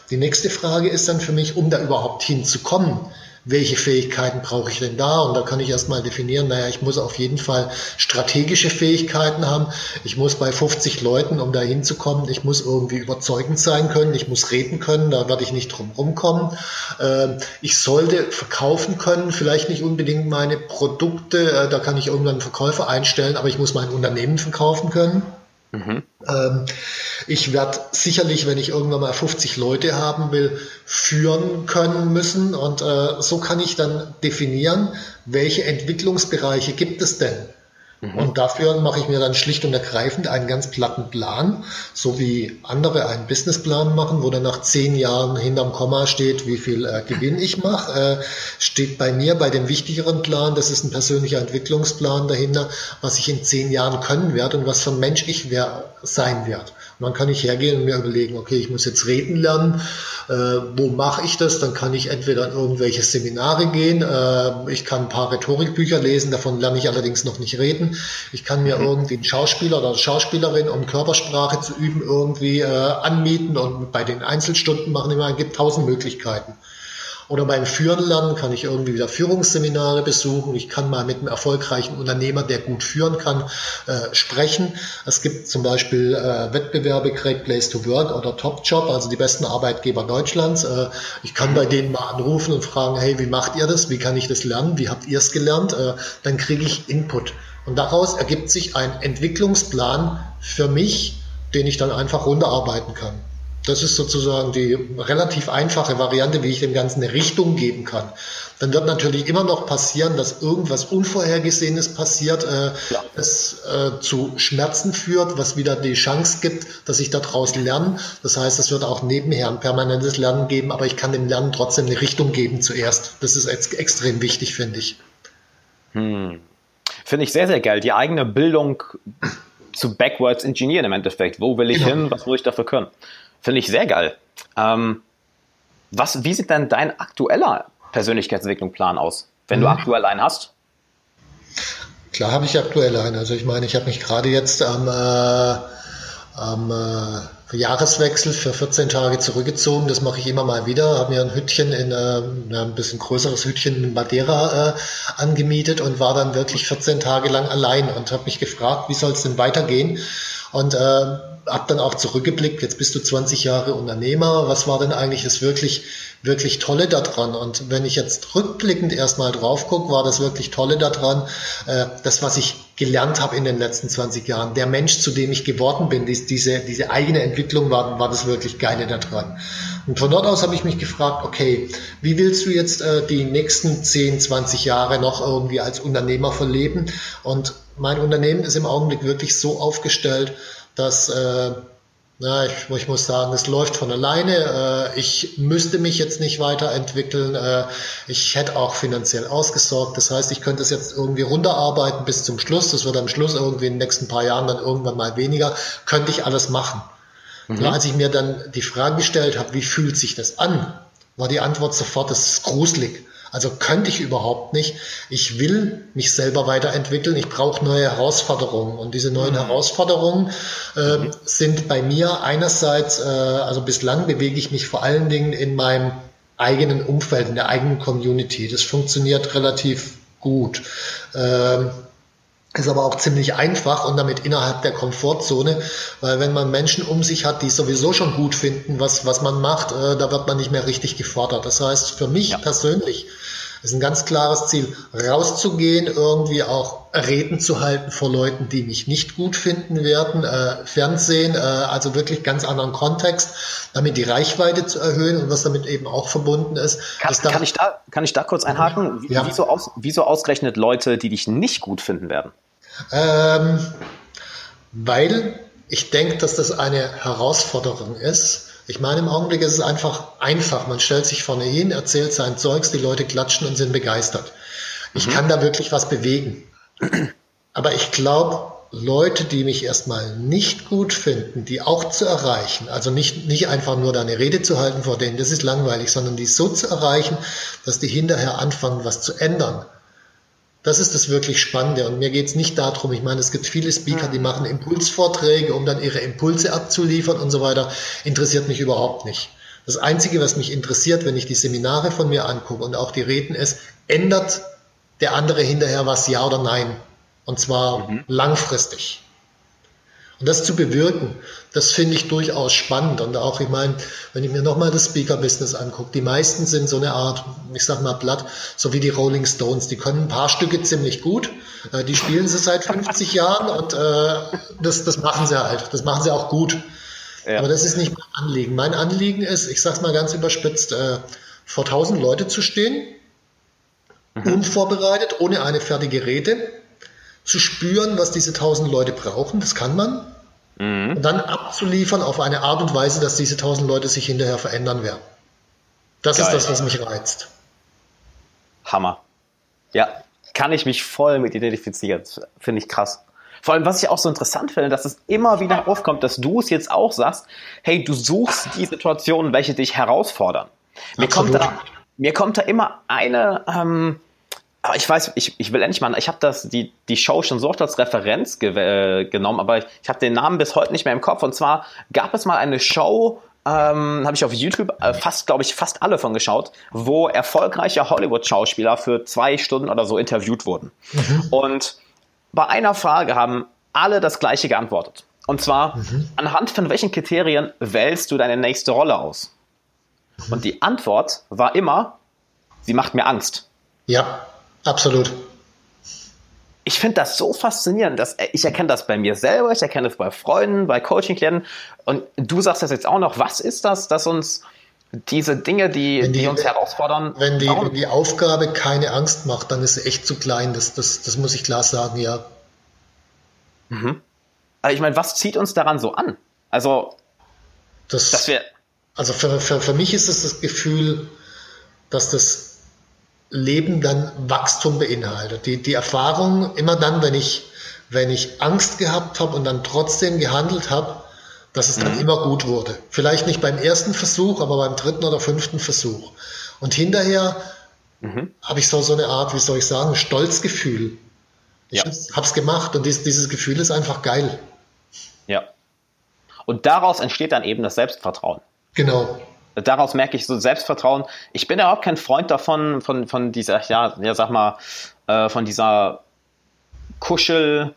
Speaker 2: Die nächste Frage ist dann für mich, um da überhaupt hinzukommen, welche Fähigkeiten brauche ich denn da? Und da kann ich erstmal definieren, naja, ich muss auf jeden Fall strategische Fähigkeiten haben. Ich muss bei 50 Leuten, um da hinzukommen, ich muss irgendwie überzeugend sein können, ich muss reden können, da werde ich nicht drum rumkommen. Ähm, ich sollte verkaufen können, vielleicht nicht unbedingt meine Produkte, äh, da kann ich irgendwann Verkäufer einstellen, aber ich muss mein Unternehmen verkaufen können. Mhm. Ähm, ich werde sicherlich, wenn ich irgendwann mal 50 Leute haben will, führen können müssen. Und äh, so kann ich dann definieren, welche Entwicklungsbereiche gibt es denn Mhm. Und dafür mache ich mir dann schlicht und ergreifend einen ganz platten Plan, so wie andere einen Businessplan machen, wo dann nach zehn Jahren hinterm Komma steht, wie viel äh, Gewinn ich mache. Äh, steht bei mir bei dem wichtigeren Plan, das ist ein persönlicher Entwicklungsplan dahinter, was ich in zehn Jahren können werde und was für ein Mensch ich wer sein werde. Und dann kann ich hergehen und mir überlegen, okay, ich muss jetzt reden lernen. Äh, wo mache ich das? Dann kann ich entweder in irgendwelche Seminare gehen. Äh, ich kann ein paar Rhetorikbücher lesen, davon lerne ich allerdings noch nicht reden. Ich kann mir mhm. irgendwie einen Schauspieler oder eine Schauspielerin, um Körpersprache zu üben, irgendwie äh, anmieten und bei den Einzelstunden machen immer, es gibt tausend Möglichkeiten. Oder beim Führen lernen kann ich irgendwie wieder Führungsseminare besuchen. Ich kann mal mit einem erfolgreichen Unternehmer, der gut führen kann, äh, sprechen. Es gibt zum Beispiel äh, Wettbewerbe Great Place to Work oder Top Job, also die besten Arbeitgeber Deutschlands. Äh, ich kann bei denen mal anrufen und fragen, hey, wie macht ihr das? Wie kann ich das lernen? Wie habt ihr es gelernt? Äh, dann kriege ich Input. Und daraus ergibt sich ein Entwicklungsplan für mich, den ich dann einfach runterarbeiten kann. Das ist sozusagen die relativ einfache Variante, wie ich dem Ganzen eine Richtung geben kann. Dann wird natürlich immer noch passieren, dass irgendwas Unvorhergesehenes passiert, äh, ja. das äh, zu Schmerzen führt, was wieder die Chance gibt, dass ich daraus lerne. Das heißt, es wird auch nebenher ein permanentes Lernen geben, aber ich kann dem Lernen trotzdem eine Richtung geben zuerst. Das ist ex extrem wichtig, finde ich.
Speaker 1: Hm. Finde ich sehr, sehr geil. Die eigene Bildung zu Backwards Engineeren im Endeffekt. Wo will ich ja. hin? Was muss ich dafür können? Finde ich sehr geil. Ähm, was, wie sieht denn dein aktueller Persönlichkeitsentwicklungsplan aus, wenn mhm. du aktuell einen hast?
Speaker 2: Klar habe ich aktuell einen. Also ich meine, ich habe mich gerade jetzt am, äh, am äh, Jahreswechsel für 14 Tage zurückgezogen. Das mache ich immer mal wieder. Habe mir ein Hütchen in äh, ein bisschen größeres Hütchen in Madeira äh, angemietet und war dann wirklich 14 Tage lang allein und habe mich gefragt, wie soll es denn weitergehen? Und äh, habe dann auch zurückgeblickt, jetzt bist du 20 Jahre Unternehmer, was war denn eigentlich das wirklich, wirklich Tolle daran? Und wenn ich jetzt rückblickend erstmal drauf gucke, war das wirklich Tolle daran, äh, das, was ich gelernt habe in den letzten 20 Jahren, der Mensch, zu dem ich geworden bin, dies, diese, diese eigene Entwicklung war, war das wirklich Geile daran. Und von dort aus habe ich mich gefragt, okay, wie willst du jetzt äh, die nächsten 10, 20 Jahre noch irgendwie als Unternehmer verleben? Und mein Unternehmen ist im Augenblick wirklich so aufgestellt, dass äh, na, ich, ich, muss sagen, es läuft von alleine. Äh, ich müsste mich jetzt nicht weiterentwickeln. Äh, ich hätte auch finanziell ausgesorgt. Das heißt, ich könnte es jetzt irgendwie runterarbeiten bis zum Schluss. Das wird am Schluss irgendwie in den nächsten paar Jahren dann irgendwann mal weniger. Könnte ich alles machen. Mhm. Klar, als ich mir dann die Frage gestellt habe, wie fühlt sich das an, war die Antwort sofort, das ist gruselig. Also könnte ich überhaupt nicht. Ich will mich selber weiterentwickeln. Ich brauche neue Herausforderungen. Und diese neuen mhm. Herausforderungen äh, mhm. sind bei mir einerseits, äh, also bislang bewege ich mich vor allen Dingen in meinem eigenen Umfeld, in der eigenen Community. Das funktioniert relativ gut. Ähm, ist aber auch ziemlich einfach und damit innerhalb der Komfortzone, weil wenn man Menschen um sich hat, die sowieso schon gut finden, was, was man macht, äh, da wird man nicht mehr richtig gefordert. Das heißt, für mich ja. persönlich ist ein ganz klares Ziel, rauszugehen, irgendwie auch Reden zu halten vor Leuten, die mich nicht gut finden werden, äh, Fernsehen, äh, also wirklich ganz anderen Kontext, damit die Reichweite zu erhöhen und was damit eben auch verbunden ist.
Speaker 1: Kann, kann ich, da, kann ich da kurz einhaken? Ja. Wieso, aus, wieso ausgerechnet Leute, die dich nicht gut finden werden?
Speaker 2: Ähm, weil ich denke, dass das eine Herausforderung ist, ich meine, im Augenblick ist es einfach einfach. Man stellt sich vorne hin, erzählt sein Zeugs, die Leute klatschen und sind begeistert. Ich mhm. kann da wirklich was bewegen. Aber ich glaube, Leute, die mich erstmal nicht gut finden, die auch zu erreichen, also nicht, nicht einfach nur da eine Rede zu halten vor denen, das ist langweilig, sondern die so zu erreichen, dass die hinterher anfangen, was zu ändern. Das ist das wirklich Spannende. Und mir geht es nicht darum, ich meine, es gibt viele Speaker, die machen Impulsvorträge, um dann ihre Impulse abzuliefern und so weiter. Interessiert mich überhaupt nicht. Das Einzige, was mich interessiert, wenn ich die Seminare von mir angucke und auch die Reden ist, ändert der andere hinterher was, ja oder nein? Und zwar mhm. langfristig. Und das zu bewirken, das finde ich durchaus spannend. Und auch, ich meine, wenn ich mir nochmal das Speaker-Business angucke, die meisten sind so eine Art, ich sag mal platt, so wie die Rolling Stones. Die können ein paar Stücke ziemlich gut. Äh, die spielen sie seit 50 Jahren und äh, das, das machen sie halt. Das machen sie auch gut. Ja. Aber das ist nicht mein Anliegen. Mein Anliegen ist, ich sag's mal ganz überspitzt, äh, vor 1000 Leute zu stehen, mhm. unvorbereitet, ohne eine fertige Rede zu spüren, was diese tausend Leute brauchen, das kann man. Mhm. Und dann abzuliefern auf eine Art und Weise, dass diese tausend Leute sich hinterher verändern werden. Das Geil. ist das, was mich reizt.
Speaker 1: Hammer. Ja, kann ich mich voll mit identifizieren. Finde ich krass. Vor allem, was ich auch so interessant finde, dass es immer wieder aufkommt, dass du es jetzt auch sagst, hey, du suchst die Situationen, welche dich herausfordern. Mir kommt, da, mir kommt da immer eine, ähm, aber ich weiß, ich, ich will endlich mal, ich habe das die die Show schon so oft als Referenz ge äh, genommen, aber ich, ich habe den Namen bis heute nicht mehr im Kopf. Und zwar gab es mal eine Show, ähm, habe ich auf YouTube äh, fast, glaube ich, fast alle von geschaut, wo erfolgreiche Hollywood-Schauspieler für zwei Stunden oder so interviewt wurden. Mhm. Und bei einer Frage haben alle das Gleiche geantwortet. Und zwar, mhm. anhand von welchen Kriterien wählst du deine nächste Rolle aus? Mhm. Und die Antwort war immer, sie macht mir Angst.
Speaker 2: Ja. Absolut.
Speaker 1: Ich finde das so faszinierend, dass ich erkenne das bei mir selber, ich erkenne das bei Freunden, bei Coaching-Klienten und du sagst das jetzt auch noch. Was ist das, dass uns diese Dinge, die, die, die, uns herausfordern.
Speaker 2: Wenn die, wenn die, Aufgabe keine Angst macht, dann ist sie echt zu klein. Das, das, das muss ich klar sagen, ja.
Speaker 1: Mhm. Aber ich meine, was zieht uns daran so an? Also,
Speaker 2: das, dass wir. Also für, für, für mich ist es das Gefühl, dass das Leben dann Wachstum beinhaltet. Die, die Erfahrung immer dann, wenn ich, wenn ich Angst gehabt habe und dann trotzdem gehandelt habe, dass es dann mhm. immer gut wurde. Vielleicht nicht beim ersten Versuch, aber beim dritten oder fünften Versuch. Und hinterher mhm. habe ich so, so eine Art, wie soll ich sagen, Stolzgefühl. Ich ja. habe es gemacht und dies, dieses Gefühl ist einfach geil.
Speaker 1: Ja. Und daraus entsteht dann eben das Selbstvertrauen.
Speaker 2: Genau.
Speaker 1: Daraus merke ich so Selbstvertrauen. Ich bin überhaupt kein Freund davon, von, von dieser, ja, ja, sag mal, äh, von dieser Kuschel,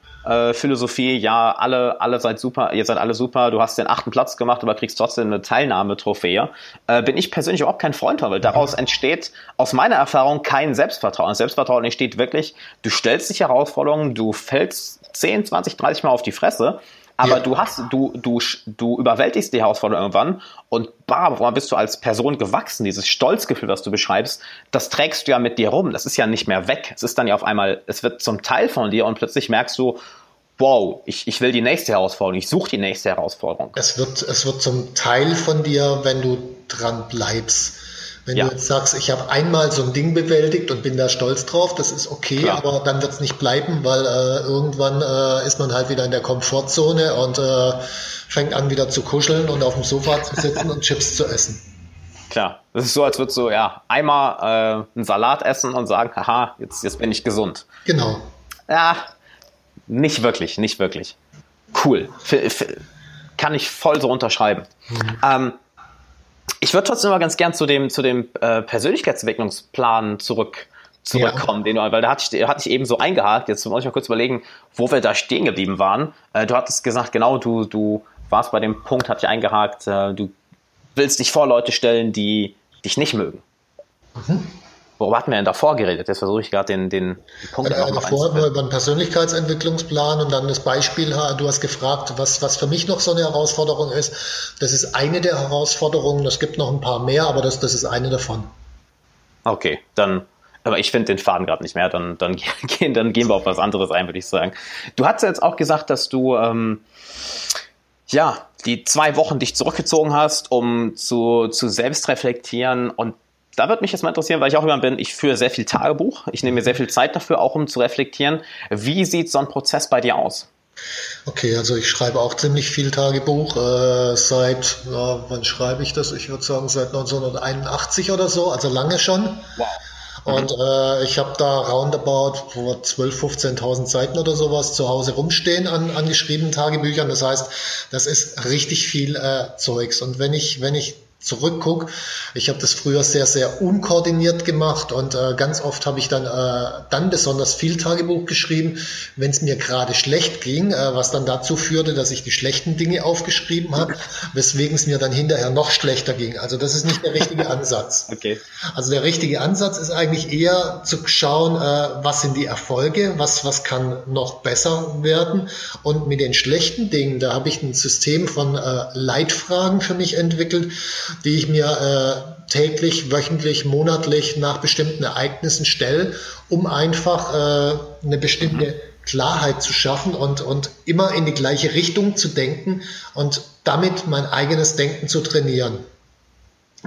Speaker 1: Philosophie, ja, alle, alle seid super, ihr seid alle super, du hast den achten Platz gemacht, aber kriegst trotzdem eine Teilnahmetrophäe, äh, bin ich persönlich überhaupt kein Freund von, weil daraus entsteht aus meiner Erfahrung kein Selbstvertrauen. Selbstvertrauen entsteht wirklich, du stellst dich Herausforderungen, du fällst 10, 20, 30 Mal auf die Fresse, aber ja. du hast, du, du, du überwältigst die Herausforderung irgendwann und bam, bist du als Person gewachsen. Dieses Stolzgefühl, was du beschreibst, das trägst du ja mit dir rum. Das ist ja nicht mehr weg. Es ist dann ja auf einmal, es wird zum Teil von dir und plötzlich merkst du, wow, ich, ich will die nächste Herausforderung, ich suche die nächste Herausforderung.
Speaker 2: Es wird, es wird zum Teil von dir, wenn du dran bleibst. Wenn ja. du jetzt sagst, ich habe einmal so ein Ding bewältigt und bin da stolz drauf, das ist okay, Klar. aber dann wird es nicht bleiben, weil äh, irgendwann äh, ist man halt wieder in der Komfortzone und äh, fängt an wieder zu kuscheln und auf dem Sofa zu sitzen und Chips zu essen.
Speaker 1: Klar, das ist so, als würdest du ja einmal äh, einen Salat essen und sagen, haha, jetzt, jetzt bin ich gesund.
Speaker 2: Genau.
Speaker 1: Ja, nicht wirklich, nicht wirklich. Cool. F kann ich voll so unterschreiben. Mhm. Ähm, ich würde trotzdem mal ganz gern zu dem, zu dem äh, Persönlichkeitsentwicklungsplan zurück, zurückkommen, ja. den du, weil da hatte ich, hatte ich eben so eingehakt. Jetzt muss ich mal kurz überlegen, wo wir da stehen geblieben waren. Äh, du hattest gesagt, genau, du, du warst bei dem Punkt, hatte ich eingehakt, äh, du willst dich vor Leute stellen, die dich nicht mögen. Mhm. Worüber hatten wir denn davor geredet? Jetzt versuche ich gerade den, den
Speaker 2: Punkt. Ja, davor hatten wir über einen Persönlichkeitsentwicklungsplan und dann das Beispiel, du hast gefragt, was, was für mich noch so eine Herausforderung ist. Das ist eine der Herausforderungen, es gibt noch ein paar mehr, aber das, das ist eine davon.
Speaker 1: Okay, dann, aber ich finde den Faden gerade nicht mehr, dann, dann, gehen, dann gehen wir auf was anderes ein, würde ich sagen. Du hast jetzt auch gesagt, dass du, ähm, ja, die zwei Wochen dich zurückgezogen hast, um zu, zu selbst reflektieren und da würde mich jetzt mal interessieren, weil ich auch jemand bin, ich führe sehr viel Tagebuch. Ich nehme mir sehr viel Zeit dafür, auch um zu reflektieren. Wie sieht so ein Prozess bei dir aus?
Speaker 2: Okay, also ich schreibe auch ziemlich viel Tagebuch. Äh, seit, ja, wann schreibe ich das? Ich würde sagen seit 1981 oder so, also lange schon. Wow. Und äh, ich habe da roundabout vor 12.000, 15.000 Seiten oder sowas zu Hause rumstehen an, an geschriebenen Tagebüchern. Das heißt, das ist richtig viel äh, Zeugs. Und wenn ich, wenn ich zurückgucke. Ich habe das früher sehr, sehr unkoordiniert gemacht und äh, ganz oft habe ich dann, äh, dann besonders viel Tagebuch geschrieben, wenn es mir gerade schlecht ging, äh, was dann dazu führte, dass ich die schlechten Dinge aufgeschrieben habe, weswegen es mir dann hinterher noch schlechter ging. Also das ist nicht der richtige Ansatz.
Speaker 1: Okay.
Speaker 2: Also der richtige Ansatz ist eigentlich eher zu schauen, äh, was sind die Erfolge, was, was kann noch besser werden und mit den schlechten Dingen, da habe ich ein System von äh, Leitfragen für mich entwickelt, die ich mir äh, täglich, wöchentlich, monatlich nach bestimmten Ereignissen stelle, um einfach äh, eine bestimmte Klarheit zu schaffen und, und immer in die gleiche Richtung zu denken und damit mein eigenes Denken zu trainieren.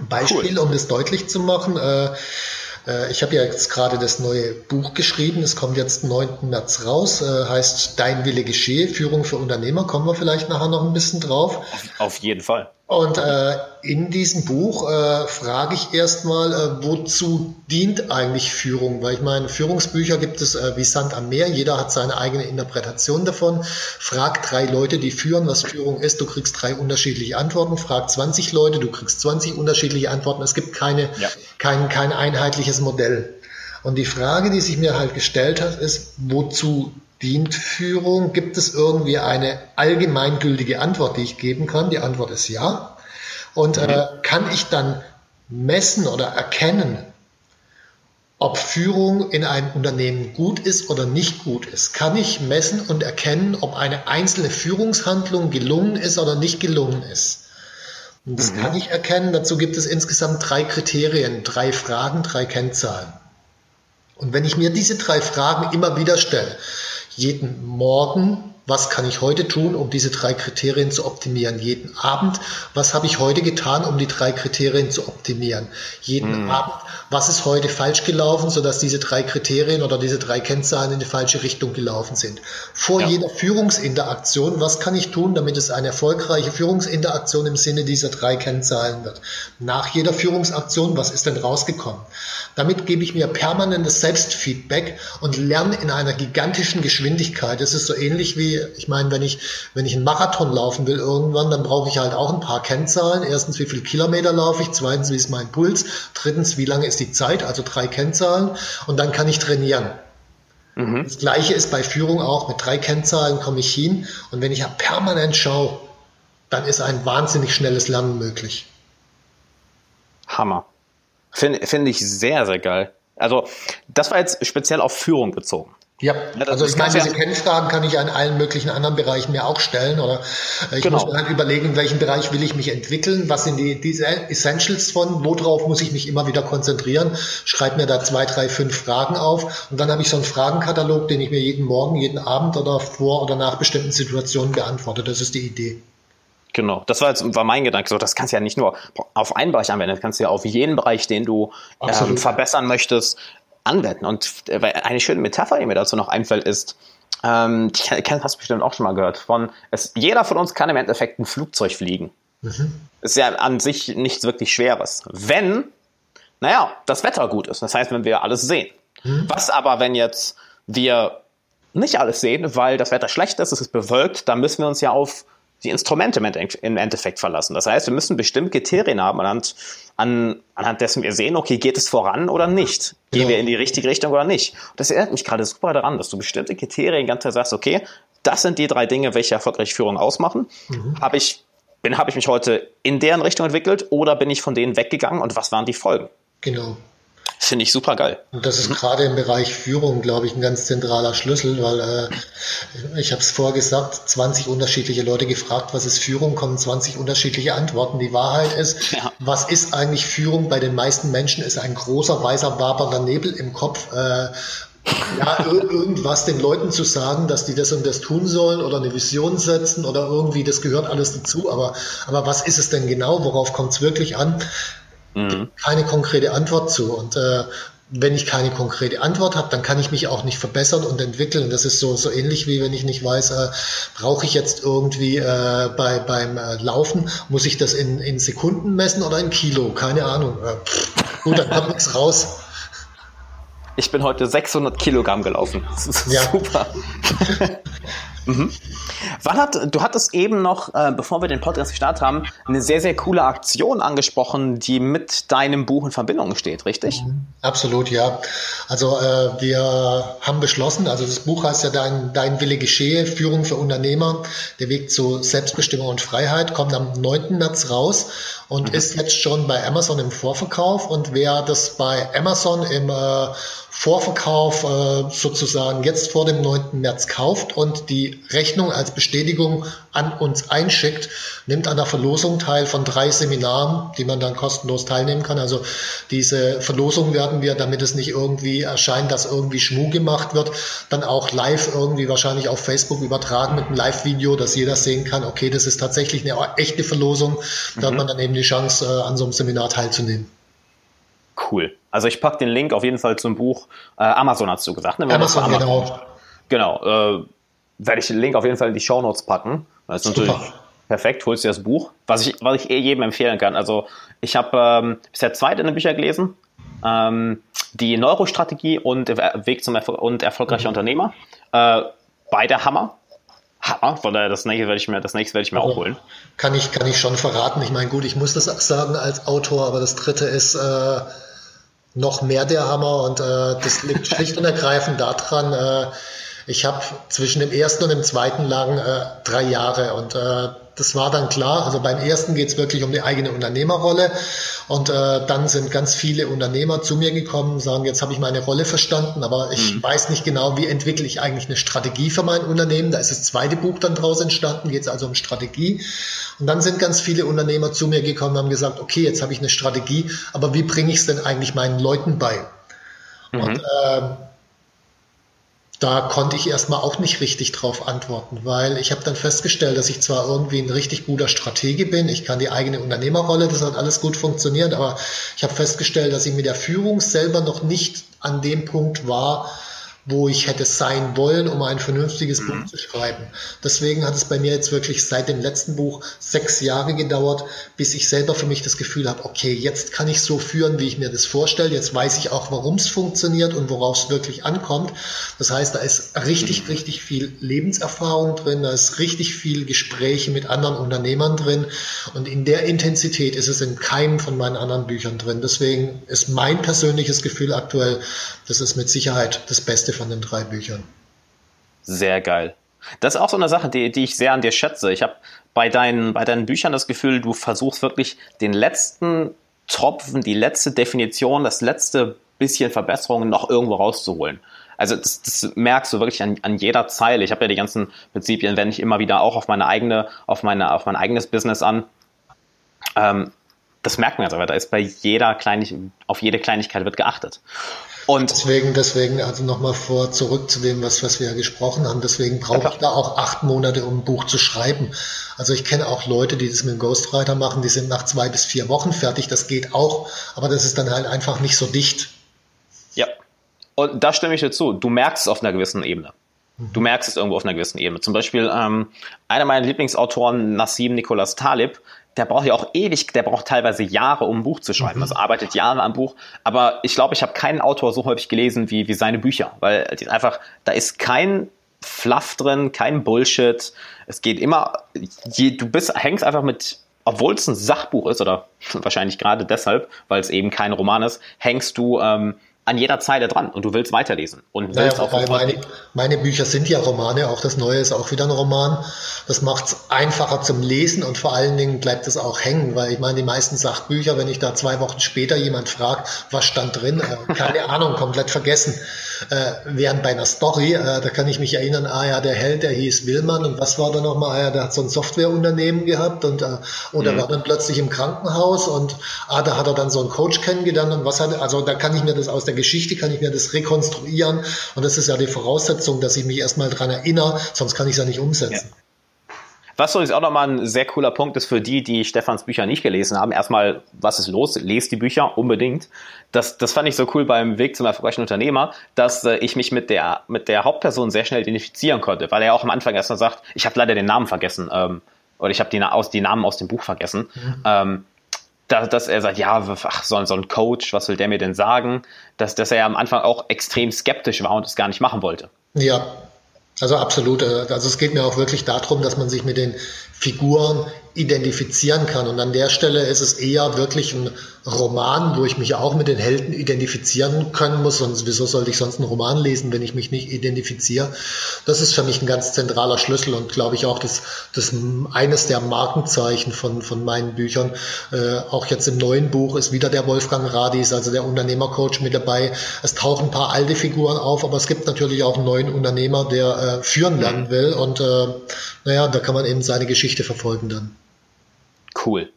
Speaker 2: Beispiel, cool. um das deutlich zu machen. Äh, äh, ich habe ja jetzt gerade das neue Buch geschrieben. Es kommt jetzt 9. März raus. Äh, heißt Dein Wille geschehe, Führung für Unternehmer. Kommen wir vielleicht nachher noch ein bisschen drauf.
Speaker 1: Auf jeden Fall.
Speaker 2: Und äh, in diesem Buch äh, frage ich erstmal, äh, wozu dient eigentlich Führung? Weil ich meine, Führungsbücher gibt es äh, wie Sand am Meer, jeder hat seine eigene Interpretation davon. Frag drei Leute, die führen, was Führung ist, du kriegst drei unterschiedliche Antworten. Frag 20 Leute, du kriegst 20 unterschiedliche Antworten. Es gibt keine, ja. kein, kein einheitliches Modell. Und die Frage, die sich mir halt gestellt hat, ist, wozu dient Führung? Gibt es irgendwie eine allgemeingültige Antwort, die ich geben kann? Die Antwort ist ja. Und äh, kann ich dann messen oder erkennen, ob Führung in einem Unternehmen gut ist oder nicht gut ist? Kann ich messen und erkennen, ob eine einzelne Führungshandlung gelungen ist oder nicht gelungen ist? Und das mhm. kann ich erkennen. Dazu gibt es insgesamt drei Kriterien, drei Fragen, drei Kennzahlen. Und wenn ich mir diese drei Fragen immer wieder stelle, jeden Morgen, was kann ich heute tun, um diese drei Kriterien zu optimieren? Jeden Abend, was habe ich heute getan, um die drei Kriterien zu optimieren? Jeden mhm. Abend, was ist heute falsch gelaufen, sodass diese drei Kriterien oder diese drei Kennzahlen in die falsche Richtung gelaufen sind? Vor ja. jeder Führungsinteraktion, was kann ich tun, damit es eine erfolgreiche Führungsinteraktion im Sinne dieser drei Kennzahlen wird? Nach jeder Führungsaktion, was ist denn rausgekommen? Damit gebe ich mir permanentes Selbstfeedback und lerne in einer gigantischen Geschwindigkeit. Das ist so ähnlich wie ich meine, wenn ich, wenn ich einen Marathon laufen will irgendwann, dann brauche ich halt auch ein paar Kennzahlen. Erstens, wie viele Kilometer laufe ich? Zweitens, wie ist mein Puls? Drittens, wie lange ist die Zeit? Also drei Kennzahlen. Und dann kann ich trainieren. Mhm. Das gleiche ist bei Führung auch. Mit drei Kennzahlen komme ich hin. Und wenn ich ja permanent schaue, dann ist ein wahnsinnig schnelles Lernen möglich.
Speaker 1: Hammer. Finde find ich sehr, sehr geil. Also, das war jetzt speziell auf Führung bezogen.
Speaker 2: Ja, also ich meine, diese Kennfragen kann ich ja in allen möglichen anderen Bereichen mir auch stellen. Oder ich genau. muss mir halt überlegen, in welchem Bereich will ich mich entwickeln, was sind die diese Essentials von, worauf muss ich mich immer wieder konzentrieren. Schreib mir da zwei, drei, fünf Fragen auf und dann habe ich so einen Fragenkatalog, den ich mir jeden Morgen, jeden Abend oder vor oder nach bestimmten Situationen beantworte. Das ist die Idee.
Speaker 1: Genau, das war jetzt war mein Gedanke. So, das kannst du ja nicht nur auf einen Bereich anwenden, das kannst du ja auf jeden Bereich, den du ähm, verbessern möchtest, anwenden. Und äh, eine schöne Metapher, die mir dazu noch einfällt, ist, ähm, die hast du bestimmt auch schon mal gehört, von es, jeder von uns kann im Endeffekt ein Flugzeug fliegen. Mhm. Ist ja an sich nichts wirklich Schweres. Wenn, naja, das Wetter gut ist. Das heißt, wenn wir alles sehen. Mhm. Was aber, wenn jetzt wir nicht alles sehen, weil das Wetter schlecht ist, es ist bewölkt, dann müssen wir uns ja auf die Instrumente im Endeffekt verlassen. Das heißt, wir müssen bestimmte Kriterien haben, anhand, an, anhand dessen wir sehen, okay, geht es voran oder nicht? Gehen wir in die richtige Richtung oder nicht? Und das erinnert mich gerade super daran, dass du bestimmte Kriterien ganz klar sagst, okay, das sind die drei Dinge, welche erfolgreiche Führung ausmachen. Mhm. Habe ich, bin, habe ich mich heute in deren Richtung entwickelt oder bin ich von denen weggegangen und was waren die Folgen?
Speaker 2: Genau.
Speaker 1: Finde ich super geil.
Speaker 2: Und das ist mhm. gerade im Bereich Führung, glaube ich, ein ganz zentraler Schlüssel, weil äh, ich habe es vorher gesagt, 20 unterschiedliche Leute gefragt, was ist Führung, kommen 20 unterschiedliche Antworten. Die Wahrheit ist, ja. was ist eigentlich Führung? Bei den meisten Menschen ist ein großer, weißer, wabernder Nebel im Kopf. Äh, ja, irgendwas den Leuten zu sagen, dass die das und das tun sollen oder eine Vision setzen oder irgendwie, das gehört alles dazu. Aber, aber was ist es denn genau? Worauf kommt es wirklich an? Mhm. keine konkrete Antwort zu. Und äh, wenn ich keine konkrete Antwort habe, dann kann ich mich auch nicht verbessern und entwickeln. Das ist so, so ähnlich wie wenn ich nicht weiß, äh, brauche ich jetzt irgendwie äh, bei, beim äh, Laufen, muss ich das in, in Sekunden messen oder in Kilo? Keine Ahnung. Äh, pff, gut, dann kommt nichts raus.
Speaker 1: Ich bin heute 600 Kilogramm gelaufen. Das ist ja. super. Mhm. Wann hat, du hattest eben noch, äh, bevor wir den Podcast gestartet haben, eine sehr, sehr coole Aktion angesprochen, die mit deinem Buch in Verbindung steht, richtig? Mhm.
Speaker 2: Absolut, ja. Also äh, wir haben beschlossen, also das Buch heißt ja Dein, Dein Wille geschehe, Führung für Unternehmer, der Weg zu Selbstbestimmung und Freiheit, kommt am 9. März raus und mhm. ist jetzt schon bei Amazon im Vorverkauf. Und wer das bei Amazon im äh, Vorverkauf äh, sozusagen jetzt vor dem 9. März kauft und die Rechnung als Bestätigung an uns einschickt, nimmt an der Verlosung teil von drei Seminaren, die man dann kostenlos teilnehmen kann. Also diese Verlosung werden wir, damit es nicht irgendwie erscheint, dass irgendwie Schmuh gemacht wird, dann auch live irgendwie wahrscheinlich auf Facebook übertragen mit einem Live-Video, dass jeder sehen kann, okay, das ist tatsächlich eine echte Verlosung. Da mhm. hat man dann eben die Chance, äh, an so einem Seminar teilzunehmen.
Speaker 1: Cool. Also ich packe den Link auf jeden Fall zum Buch. Äh, Amazon hast du gesagt, ne?
Speaker 2: Amazon, Amazon, genau.
Speaker 1: Genau. Äh, werde ich den Link auf jeden Fall in die Show Notes packen. Das ist Super. natürlich perfekt. Holst dir das Buch, was ich, was ich eh jedem empfehlen kann. Also ich habe ähm, bisher zwei deine Bücher gelesen. Ähm, die Neurostrategie und Weg zum Erfol und erfolgreicher mhm. Unternehmer. Äh, beide Hammer. Hammer, von daher das nächste werde ich mir, das nächste werde ich mir also, auch holen.
Speaker 2: Kann ich, kann ich schon verraten. Ich meine, gut, ich muss das sagen als Autor, aber das dritte ist äh, noch mehr der Hammer und äh, das liegt schlicht und ergreifend daran, äh, ich habe zwischen dem ersten und dem zweiten lagen äh, drei Jahre und äh, das war dann klar. Also beim ersten geht es wirklich um die eigene Unternehmerrolle und äh, dann sind ganz viele Unternehmer zu mir gekommen, sagen, jetzt habe ich meine Rolle verstanden, aber ich mhm. weiß nicht genau, wie entwickle ich eigentlich eine Strategie für mein Unternehmen. Da ist das zweite Buch dann draus entstanden, geht es also um Strategie. Und dann sind ganz viele Unternehmer zu mir gekommen und haben gesagt, okay, jetzt habe ich eine Strategie, aber wie bringe ich es denn eigentlich meinen Leuten bei? Mhm. Und äh, da konnte ich erstmal auch nicht richtig drauf antworten, weil ich habe dann festgestellt, dass ich zwar irgendwie ein richtig guter Stratege bin, ich kann die eigene Unternehmerrolle, das hat alles gut funktioniert, aber ich habe festgestellt, dass ich mit der Führung selber noch nicht an dem Punkt war, wo ich hätte sein wollen, um ein vernünftiges mhm. Buch zu schreiben. Deswegen hat es bei mir jetzt wirklich seit dem letzten Buch sechs Jahre gedauert, bis ich selber für mich das Gefühl habe, okay, jetzt kann ich so führen, wie ich mir das vorstelle. Jetzt weiß ich auch, warum es funktioniert und worauf es wirklich ankommt. Das heißt, da ist richtig, mhm. richtig viel Lebenserfahrung drin, da ist richtig viel Gespräche mit anderen Unternehmern drin und in der Intensität ist es in keinem von meinen anderen Büchern drin. Deswegen ist mein persönliches Gefühl aktuell, das ist mit Sicherheit das Beste von den drei Büchern.
Speaker 1: Sehr geil. Das ist auch so eine Sache, die, die ich sehr an dir schätze. Ich habe bei deinen, bei deinen Büchern das Gefühl, du versuchst wirklich den letzten Tropfen, die letzte Definition, das letzte bisschen Verbesserungen noch irgendwo rauszuholen. Also das, das merkst du wirklich an, an jeder Zeile. Ich habe ja die ganzen Prinzipien, wende ich immer wieder auch auf meine eigene, auf meine, auf mein eigenes Business an. Ähm, das merkt man jetzt aber, da ist bei jeder Kleinig auf jede Kleinigkeit wird geachtet.
Speaker 2: Und deswegen, deswegen, also nochmal vor, zurück zu dem, was, was wir ja gesprochen haben. Deswegen brauche ich da auch acht Monate, um ein Buch zu schreiben. Also ich kenne auch Leute, die das mit dem Ghostwriter machen, die sind nach zwei bis vier Wochen fertig. Das geht auch, aber das ist dann halt einfach nicht so dicht.
Speaker 1: Ja. Und da stimme ich dir zu. Du merkst es auf einer gewissen Ebene. Du merkst es irgendwo auf einer gewissen Ebene. Zum Beispiel ähm, einer meiner Lieblingsautoren, Nassim Nicholas Talib, der braucht ja auch ewig, der braucht teilweise Jahre, um ein Buch zu schreiben. Mhm. Also arbeitet Jahre am Buch. Aber ich glaube, ich habe keinen Autor so häufig gelesen wie, wie seine Bücher, weil einfach, da ist kein Fluff drin, kein Bullshit. Es geht immer, je, du bist, hängst einfach mit, obwohl es ein Sachbuch ist, oder wahrscheinlich gerade deshalb, weil es eben kein Roman ist, hängst du ähm, an jeder Zeile dran und du willst weiterlesen und willst
Speaker 2: naja, auch meine, meine Bücher sind ja Romane, auch das Neue ist auch wieder ein Roman. Das macht es einfacher zum Lesen und vor allen Dingen bleibt es auch hängen, weil ich meine, die meisten Sachbücher, wenn ich da zwei Wochen später jemand fragt, was stand drin, äh, keine Ahnung, komplett vergessen. Äh, während bei einer Story, äh, da kann ich mich erinnern, ah ja, der Held, der hieß Willmann und was war da nochmal, ah ja, der hat so ein Softwareunternehmen gehabt und äh, oder mhm. war dann plötzlich im Krankenhaus und ah, da hat er dann so einen Coach kennengelernt und was hat er, also da kann ich mir das aus der Geschichte, kann ich mir das rekonstruieren und das ist ja die Voraussetzung, dass ich mich erstmal dran erinnere, sonst kann ich es ja nicht umsetzen. Ja.
Speaker 1: Was übrigens auch nochmal ein sehr cooler Punkt ist für die, die Stefans Bücher nicht gelesen haben. Erstmal, was ist los? Lest die Bücher unbedingt. Das, das fand ich so cool beim Weg zum erfolgreichen Unternehmer, dass äh, ich mich mit der, mit der Hauptperson sehr schnell identifizieren konnte, weil er auch am Anfang erstmal sagt, ich habe leider den Namen vergessen ähm, oder ich habe die, aus, die Namen aus dem Buch vergessen. Mhm. Ähm, dass, dass er sagt, ja, ach, so, so ein Coach, was will der mir denn sagen? Dass, dass er am Anfang auch extrem skeptisch war und es gar nicht machen wollte.
Speaker 2: Ja, also absolut. Äh, also es geht mir auch wirklich darum, dass man sich mit den Figuren identifizieren kann. Und an der Stelle ist es eher wirklich ein Roman, wo ich mich auch mit den Helden identifizieren können muss. Sonst, wieso sollte ich sonst einen Roman lesen, wenn ich mich nicht identifiziere? Das ist für mich ein ganz zentraler Schlüssel und glaube ich auch das, das eines der Markenzeichen von, von meinen Büchern. Äh, auch jetzt im neuen Buch ist wieder der Wolfgang Radis, also der Unternehmercoach mit dabei. Es tauchen ein paar alte Figuren auf, aber es gibt natürlich auch einen neuen Unternehmer, der äh, führen lernen will und äh, naja, da kann man eben seine Geschichte verfolgen dann.
Speaker 1: Cool.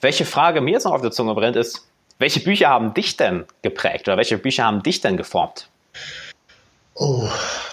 Speaker 1: Welche Frage mir jetzt noch auf der Zunge brennt, ist, welche Bücher haben dich denn geprägt oder welche Bücher haben dich denn geformt?
Speaker 2: Oh,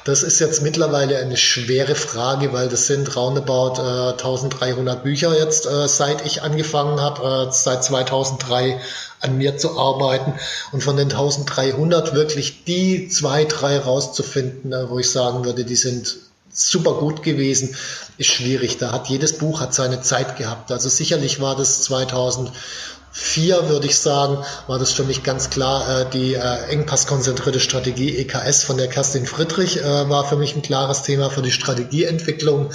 Speaker 2: das ist jetzt mittlerweile eine schwere Frage, weil das sind roundabout äh, 1300 Bücher jetzt, äh, seit ich angefangen habe, äh, seit 2003 an mir zu arbeiten. Und von den 1300 wirklich die zwei, drei rauszufinden, äh, wo ich sagen würde, die sind super gut gewesen, ist schwierig. Da hat jedes Buch hat seine Zeit gehabt. Also sicherlich war das 2004, würde ich sagen, war das für mich ganz klar äh, die äh, engpasskonzentrierte Strategie EKS von der Kerstin Friedrich äh, war für mich ein klares Thema für die Strategieentwicklung.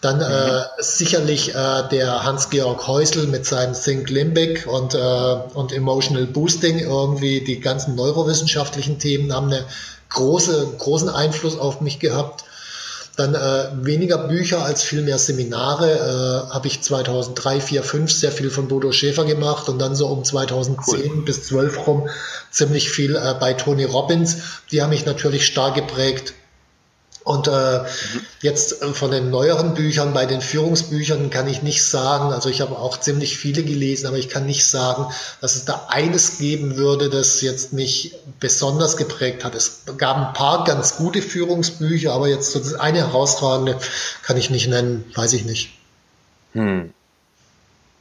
Speaker 2: Dann äh, mhm. sicherlich äh, der Hans-Georg Häusl mit seinem Think Limbic und, äh, und Emotional Boosting. Irgendwie die ganzen neurowissenschaftlichen Themen haben einen große, großen Einfluss auf mich gehabt. Dann äh, weniger Bücher als viel mehr Seminare. Äh, Habe ich 2003, 4, 5 sehr viel von Bodo Schäfer gemacht und dann so um 2010 cool. bis 12 rum ziemlich viel äh, bei Tony Robbins. Die haben mich natürlich stark geprägt. Und äh, jetzt äh, von den neueren Büchern, bei den Führungsbüchern kann ich nicht sagen, also ich habe auch ziemlich viele gelesen, aber ich kann nicht sagen, dass es da eines geben würde, das jetzt mich besonders geprägt hat. Es gab ein paar ganz gute Führungsbücher, aber jetzt so eine herausragende kann ich nicht nennen, weiß ich nicht.
Speaker 1: Hm.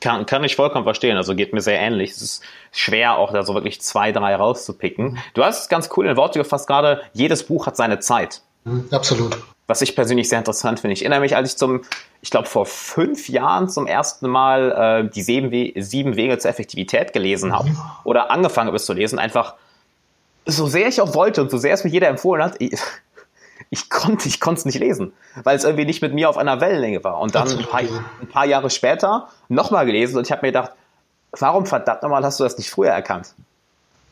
Speaker 1: Kann, kann ich vollkommen verstehen. Also geht mir sehr ähnlich. Es ist schwer, auch da so wirklich zwei, drei rauszupicken. Du hast es ganz cool in Worte gefasst gerade. Jedes Buch hat seine Zeit.
Speaker 2: Mhm, absolut.
Speaker 1: Was ich persönlich sehr interessant finde. Ich erinnere mich, als ich zum, ich glaube, vor fünf Jahren zum ersten Mal äh, die sieben, We sieben Wege zur Effektivität gelesen habe mhm. oder angefangen habe, es zu lesen, einfach so sehr ich auch wollte und so sehr es mir jeder empfohlen hat, ich, ich konnte ich konnte es nicht lesen, weil es irgendwie nicht mit mir auf einer Wellenlänge war. Und dann ein paar, ein paar Jahre später nochmal gelesen und ich habe mir gedacht, warum verdammt nochmal hast du das nicht früher erkannt?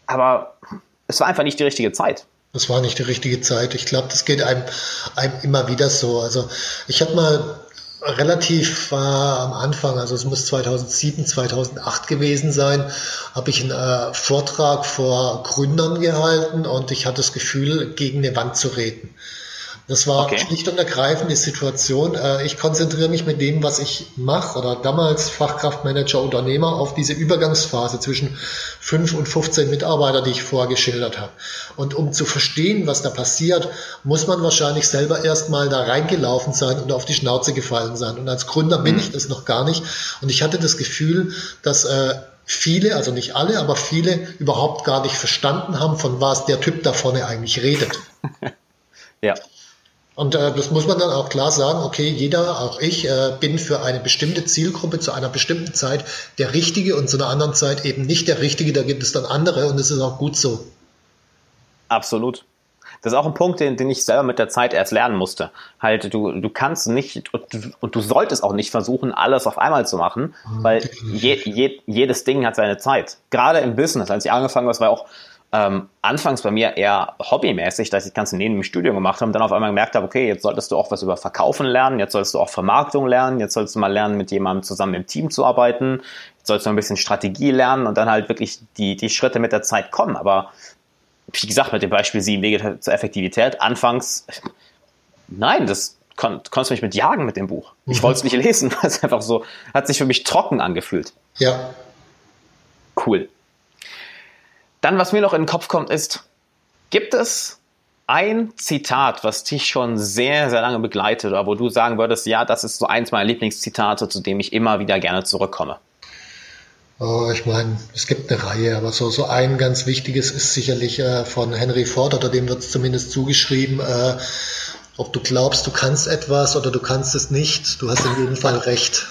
Speaker 1: Aber es war einfach nicht die richtige Zeit.
Speaker 2: Das war nicht die richtige Zeit. Ich glaube, das geht einem, einem immer wieder so. Also ich habe mal relativ äh, am Anfang, also es muss 2007, 2008 gewesen sein, habe ich einen äh, Vortrag vor Gründern gehalten und ich hatte das Gefühl, gegen eine Wand zu reden. Das war okay. schlicht und ergreifend die Situation. Äh, ich konzentriere mich mit dem, was ich mache, oder damals Fachkraftmanager, Unternehmer, auf diese Übergangsphase zwischen 5 und 15 Mitarbeiter, die ich vorgeschildert habe. Und um zu verstehen, was da passiert, muss man wahrscheinlich selber erstmal da reingelaufen sein und auf die Schnauze gefallen sein. Und als Gründer bin mhm. ich das noch gar nicht. Und ich hatte das Gefühl, dass äh, viele, also nicht alle, aber viele überhaupt gar nicht verstanden haben, von was der Typ da vorne eigentlich redet.
Speaker 1: ja.
Speaker 2: Und äh, das muss man dann auch klar sagen, okay, jeder, auch ich, äh, bin für eine bestimmte Zielgruppe zu einer bestimmten Zeit der Richtige und zu einer anderen Zeit eben nicht der Richtige. Da gibt es dann andere und es ist auch gut so.
Speaker 1: Absolut. Das ist auch ein Punkt, den, den ich selber mit der Zeit erst lernen musste. Halt, du, du kannst nicht und du, und du solltest auch nicht versuchen, alles auf einmal zu machen, mhm, weil je, je, jedes Ding hat seine Zeit. Gerade im Business, als ich angefangen habe, war auch ähm, anfangs bei mir eher hobbymäßig, dass ich das Ganze neben dem Studium gemacht habe und dann auf einmal gemerkt habe, okay, jetzt solltest du auch was über Verkaufen lernen, jetzt solltest du auch Vermarktung lernen, jetzt solltest du mal lernen, mit jemandem zusammen im Team zu arbeiten, jetzt sollst du ein bisschen Strategie lernen und dann halt wirklich die, die Schritte mit der Zeit kommen. Aber wie gesagt, mit dem Beispiel sieben Wege zur Effektivität, anfangs, nein, das kon konntest du mich mit jagen mit dem Buch. Ich mhm. wollte es nicht lesen, weil es einfach so, hat sich für mich trocken angefühlt.
Speaker 2: Ja.
Speaker 1: Cool. Dann, was mir noch in den Kopf kommt, ist, gibt es ein Zitat, was dich schon sehr, sehr lange begleitet oder wo du sagen würdest, ja, das ist so eins meiner Lieblingszitate, zu dem ich immer wieder gerne zurückkomme?
Speaker 2: Oh, ich meine, es gibt eine Reihe, aber so, so ein ganz wichtiges ist sicherlich äh, von Henry Ford, oder dem wird es zumindest zugeschrieben, äh, ob du glaubst, du kannst etwas oder du kannst es nicht, du hast in jedem Fall recht.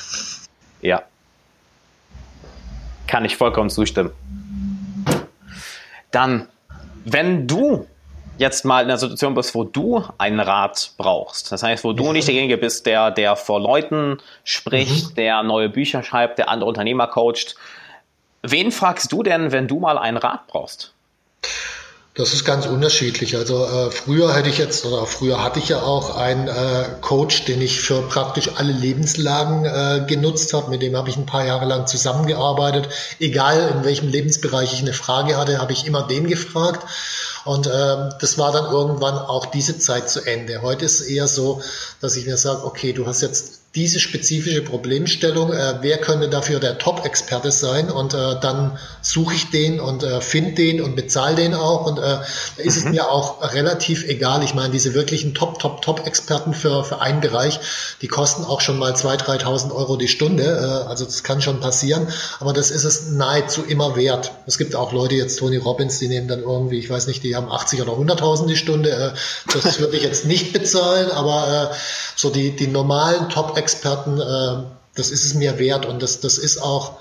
Speaker 1: Ja. Kann ich vollkommen zustimmen. Dann, wenn du jetzt mal in einer Situation bist, wo du einen Rat brauchst, das heißt, wo du nicht derjenige bist, der, der vor Leuten spricht, mhm. der neue Bücher schreibt, der andere Unternehmer coacht, wen fragst du denn, wenn du mal einen Rat brauchst?
Speaker 2: Das ist ganz unterschiedlich. Also äh, früher hätte ich jetzt, oder früher hatte ich ja auch einen äh, Coach, den ich für praktisch alle Lebenslagen äh, genutzt habe. Mit dem habe ich ein paar Jahre lang zusammengearbeitet. Egal in welchem Lebensbereich ich eine Frage hatte, habe ich immer den gefragt. Und ähm, das war dann irgendwann auch diese Zeit zu Ende. Heute ist es eher so, dass ich mir sage, okay, du hast jetzt diese spezifische Problemstellung, äh, wer könnte dafür der Top-Experte sein und äh, dann suche ich den und äh, finde den und bezahle den auch und äh, da ist mhm. es mir auch relativ egal. Ich meine, diese wirklichen Top, Top, Top-Experten für, für einen Bereich, die kosten auch schon mal 2.000, 3.000 Euro die Stunde, äh, also das kann schon passieren, aber das ist es nahezu immer wert. Es gibt auch Leute, jetzt Tony Robbins, die nehmen dann irgendwie, ich weiß nicht, die haben 80 oder 100.000 die Stunde, äh, das würde ich jetzt nicht bezahlen, aber äh, so die, die normalen Top Experten, äh, das ist es mir wert und das, das ist auch,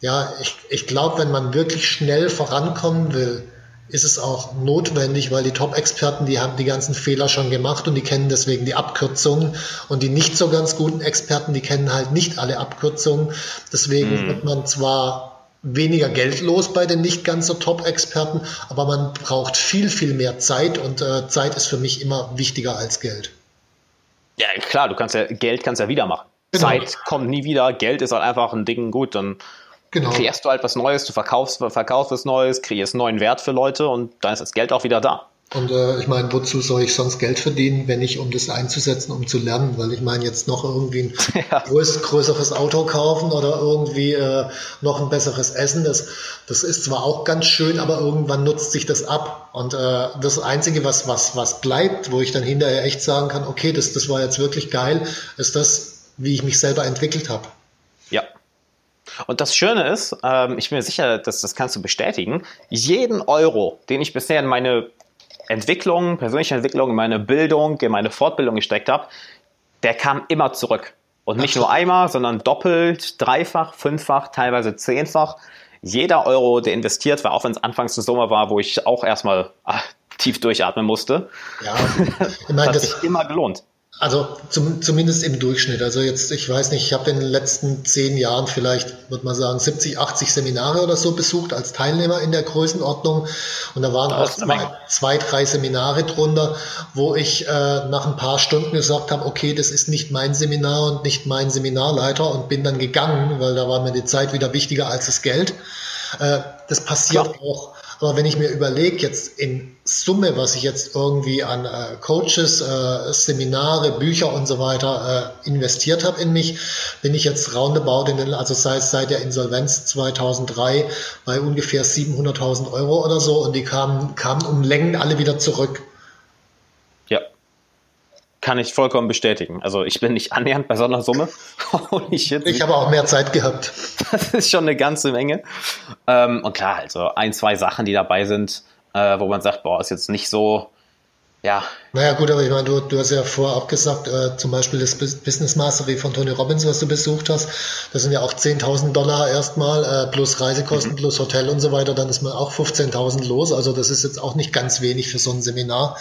Speaker 2: ja, ich, ich glaube, wenn man wirklich schnell vorankommen will, ist es auch notwendig, weil die Top-Experten, die haben die ganzen Fehler schon gemacht und die kennen deswegen die Abkürzungen und die nicht so ganz guten Experten, die kennen halt nicht alle Abkürzungen. Deswegen mhm. wird man zwar weniger Geld los bei den nicht ganz so Top-Experten, aber man braucht viel, viel mehr Zeit und äh, Zeit ist für mich immer wichtiger als Geld.
Speaker 1: Ja, klar, du kannst ja, Geld kannst ja wieder machen. Genau. Zeit kommt nie wieder, Geld ist halt einfach ein Ding, gut, dann genau. kreierst du halt was Neues, du verkaufst, verkaufst was Neues, kreierst neuen Wert für Leute und dann ist das Geld auch wieder da.
Speaker 2: Und äh, ich meine, wozu soll ich sonst Geld verdienen, wenn nicht um das einzusetzen, um zu lernen? Weil ich meine, jetzt noch irgendwie ein ja. größ, größeres Auto kaufen oder irgendwie äh, noch ein besseres Essen, das, das ist zwar auch ganz schön, aber irgendwann nutzt sich das ab. Und äh, das Einzige, was, was, was bleibt, wo ich dann hinterher echt sagen kann, okay, das, das war jetzt wirklich geil, ist das, wie ich mich selber entwickelt habe.
Speaker 1: Ja, Und das Schöne ist, ähm, ich bin mir sicher, dass das kannst du bestätigen, jeden Euro, den ich bisher in meine Entwicklung, persönliche Entwicklung, in meine Bildung, in meine Fortbildung gesteckt habe, der kam immer zurück. Und nicht nur einmal, sondern doppelt, dreifach, fünffach, teilweise zehnfach. Jeder Euro, der investiert war, auch wenn es anfangs eine Summe war, wo ich auch erstmal ach, tief durchatmen musste, ja, ich meine, das hat sich immer gelohnt.
Speaker 2: Also zum, zumindest im Durchschnitt. Also jetzt, ich weiß nicht, ich habe in den letzten zehn Jahren vielleicht, würde man sagen, 70, 80 Seminare oder so besucht als Teilnehmer in der Größenordnung. Und da waren auch zwei, zwei, drei Seminare drunter, wo ich äh, nach ein paar Stunden gesagt habe, okay, das ist nicht mein Seminar und nicht mein Seminarleiter und bin dann gegangen, weil da war mir die Zeit wieder wichtiger als das Geld. Äh, das passiert Klar. auch aber wenn ich mir überlege, jetzt in Summe, was ich jetzt irgendwie an äh, Coaches, äh, Seminare, Bücher und so weiter äh, investiert habe in mich, bin ich jetzt roundabout in den, also seit, seit der Insolvenz 2003 bei ungefähr 700.000 Euro oder so. Und die kamen, kamen um Längen alle wieder zurück
Speaker 1: kann ich vollkommen bestätigen. Also ich bin nicht annähernd bei so einer Summe.
Speaker 2: ich, ich habe auch mehr Zeit gehabt.
Speaker 1: Das ist schon eine ganze Menge. Ähm, und klar, also ein, zwei Sachen, die dabei sind, äh, wo man sagt, boah, ist jetzt nicht so ja.
Speaker 2: Naja, gut, aber ich meine, du, du hast ja vorab gesagt, äh, zum Beispiel das Business Mastery von Tony Robbins, was du besucht hast, das sind ja auch 10.000 Dollar erstmal, äh, plus Reisekosten, mhm. plus Hotel und so weiter, dann ist man auch 15.000 los. Also das ist jetzt auch nicht ganz wenig für so ein Seminar.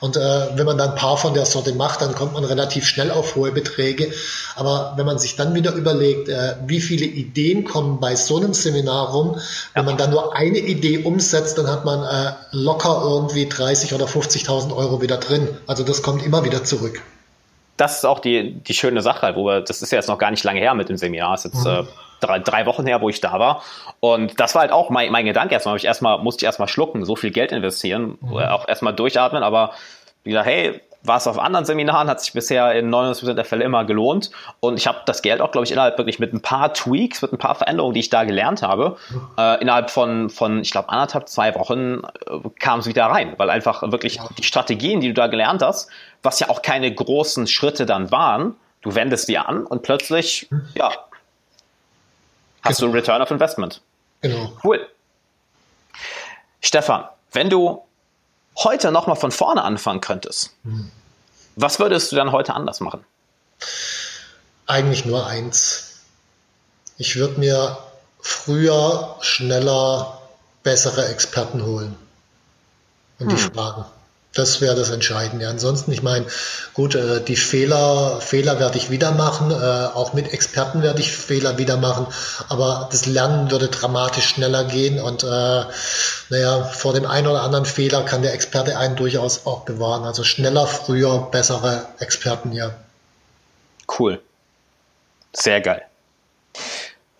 Speaker 2: Und äh, wenn man dann ein paar von der Sorte macht, dann kommt man relativ schnell auf hohe Beträge. Aber wenn man sich dann wieder überlegt, äh, wie viele Ideen kommen bei so einem Seminar rum, wenn man dann nur eine Idee umsetzt, dann hat man äh, locker irgendwie 30 oder 50.000 Euro Euro wieder drin. Also das kommt immer wieder zurück.
Speaker 1: Das ist auch die, die schöne Sache, wo wir, das ist ja jetzt noch gar nicht lange her mit dem Seminar, das ist jetzt mhm. äh, drei, drei Wochen her, wo ich da war. Und das war halt auch mein, mein Gedanke erstmal. Ich erstmal, musste ich erstmal schlucken, so viel Geld investieren, mhm. auch erstmal durchatmen, aber wieder, hey, war es auf anderen Seminaren, hat sich bisher in 99% der Fälle immer gelohnt. Und ich habe das Geld auch, glaube ich, innerhalb wirklich mit ein paar Tweaks, mit ein paar Veränderungen, die ich da gelernt habe, äh, innerhalb von, von ich glaube, anderthalb, zwei Wochen äh, kam es wieder rein. Weil einfach wirklich die Strategien, die du da gelernt hast, was ja auch keine großen Schritte dann waren, du wendest die an und plötzlich, ja, hast genau. du Return of Investment. Genau. Cool. Stefan, wenn du heute nochmal von vorne anfangen könntest, hm. was würdest du dann heute anders machen?
Speaker 2: Eigentlich nur eins. Ich würde mir früher, schneller bessere Experten holen und hm. die fragen. Das wäre das Entscheidende. Ansonsten, ich meine, gut, äh, die Fehler, Fehler werde ich wieder machen, äh, auch mit Experten werde ich Fehler wieder machen, aber das Lernen würde dramatisch schneller gehen und äh, naja, vor dem einen oder anderen Fehler kann der Experte einen durchaus auch bewahren. Also schneller, früher, bessere Experten, ja.
Speaker 1: Cool. Sehr geil.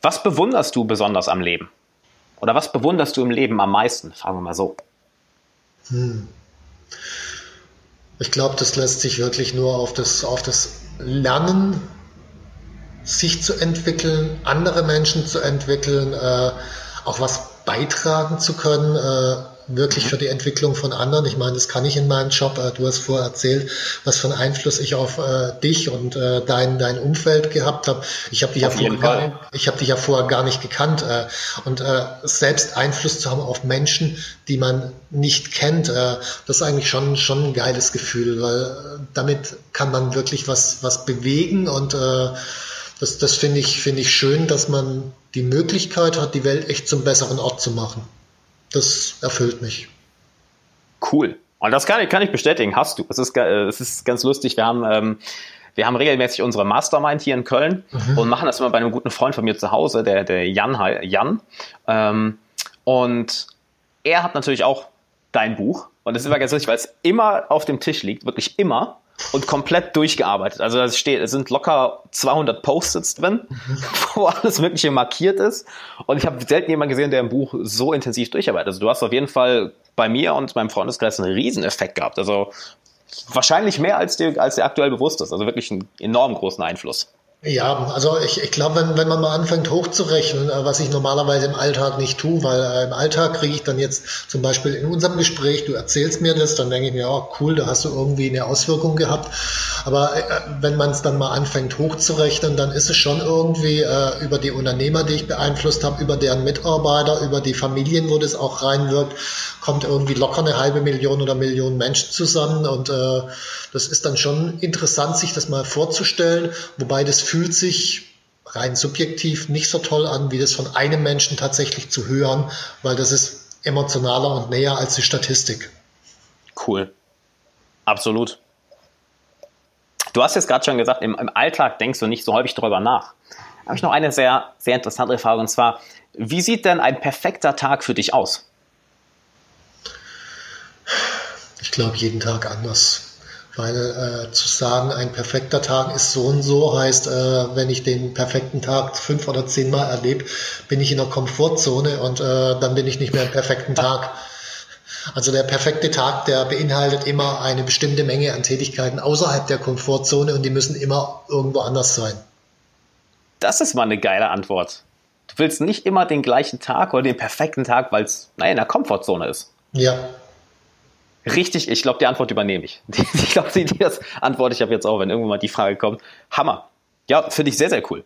Speaker 1: Was bewunderst du besonders am Leben? Oder was bewunderst du im Leben am meisten? Fragen wir mal so. Hm.
Speaker 2: Ich glaube, das lässt sich wirklich nur auf das, auf das Lernen, sich zu entwickeln, andere Menschen zu entwickeln, äh, auch was beitragen zu können, äh, wirklich mhm. für die Entwicklung von anderen. Ich meine, das kann ich in meinem Job. Äh, du hast vorher erzählt, was für einen Einfluss ich auf äh, dich und äh, dein, dein Umfeld gehabt habe. Ich habe dich, ja vorher, ich hab dich ja vorher gar nicht gekannt. Äh, und äh, selbst Einfluss zu haben auf Menschen, die man nicht kennt, äh, das ist eigentlich schon, schon ein geiles Gefühl, weil damit kann man wirklich was, was bewegen und das, das finde ich, finde ich schön, dass man die Möglichkeit hat, die Welt echt zum besseren Ort zu machen. Das erfüllt mich.
Speaker 1: Cool. Und das kann ich, kann ich bestätigen, hast du. Es ist, es ist ganz lustig. Wir haben, ähm, wir haben regelmäßig unsere Mastermind hier in Köln mhm. und machen das immer bei einem guten Freund von mir zu Hause, der, der Jan. Jan. Ähm, und er hat natürlich auch dein Buch. Und das ist immer ganz lustig, weil es immer auf dem Tisch liegt, wirklich immer und komplett durchgearbeitet. Also es steht, es sind locker 200 Post-its drin, mhm. wo alles Mögliche markiert ist. Und ich habe selten jemanden gesehen, der ein Buch so intensiv durcharbeitet. Also du hast auf jeden Fall bei mir und meinem Freundeskreis einen Rieseneffekt gehabt. Also wahrscheinlich mehr als dir, als dir aktuell bewusst ist. Also wirklich einen enorm großen Einfluss.
Speaker 2: Ja, also ich, ich glaube, wenn, wenn man mal anfängt hochzurechnen, äh, was ich normalerweise im Alltag nicht tue, weil äh, im Alltag kriege ich dann jetzt zum Beispiel in unserem Gespräch, du erzählst mir das, dann denke ich mir, oh cool, da hast du irgendwie eine Auswirkung gehabt. Aber äh, wenn man es dann mal anfängt hochzurechnen, dann ist es schon irgendwie äh, über die Unternehmer, die ich beeinflusst habe, über deren Mitarbeiter, über die Familien, wo das auch reinwirkt, kommt irgendwie locker eine halbe Million oder Million Menschen zusammen und äh, das ist dann schon interessant, sich das mal vorzustellen, wobei das fühlt sich rein subjektiv nicht so toll an, wie das von einem Menschen tatsächlich zu hören, weil das ist emotionaler und näher als die Statistik.
Speaker 1: Cool. Absolut. Du hast jetzt gerade schon gesagt, im, im, Alltag denkst du nicht so häufig darüber nach. Da habe ich noch eine sehr, sehr interessante Frage und zwar, wie sieht denn ein perfekter Tag für dich aus?
Speaker 2: Ich glaube, jeden Tag anders. Weil äh, zu sagen, ein perfekter Tag ist so und so, heißt, äh, wenn ich den perfekten Tag fünf oder zehnmal erlebe, bin ich in der Komfortzone und äh, dann bin ich nicht mehr im perfekten Tag. Also der perfekte Tag, der beinhaltet immer eine bestimmte Menge an Tätigkeiten außerhalb der Komfortzone und die müssen immer irgendwo anders sein.
Speaker 1: Das ist mal eine geile Antwort. Du willst nicht immer den gleichen Tag oder den perfekten Tag, weil es in der Komfortzone ist.
Speaker 2: Ja,
Speaker 1: Richtig, ich glaube, die Antwort übernehme ich. Ich glaube, die, die das antworte ich ab jetzt auch, wenn irgendwann mal die Frage kommt. Hammer. Ja, finde ich sehr, sehr cool.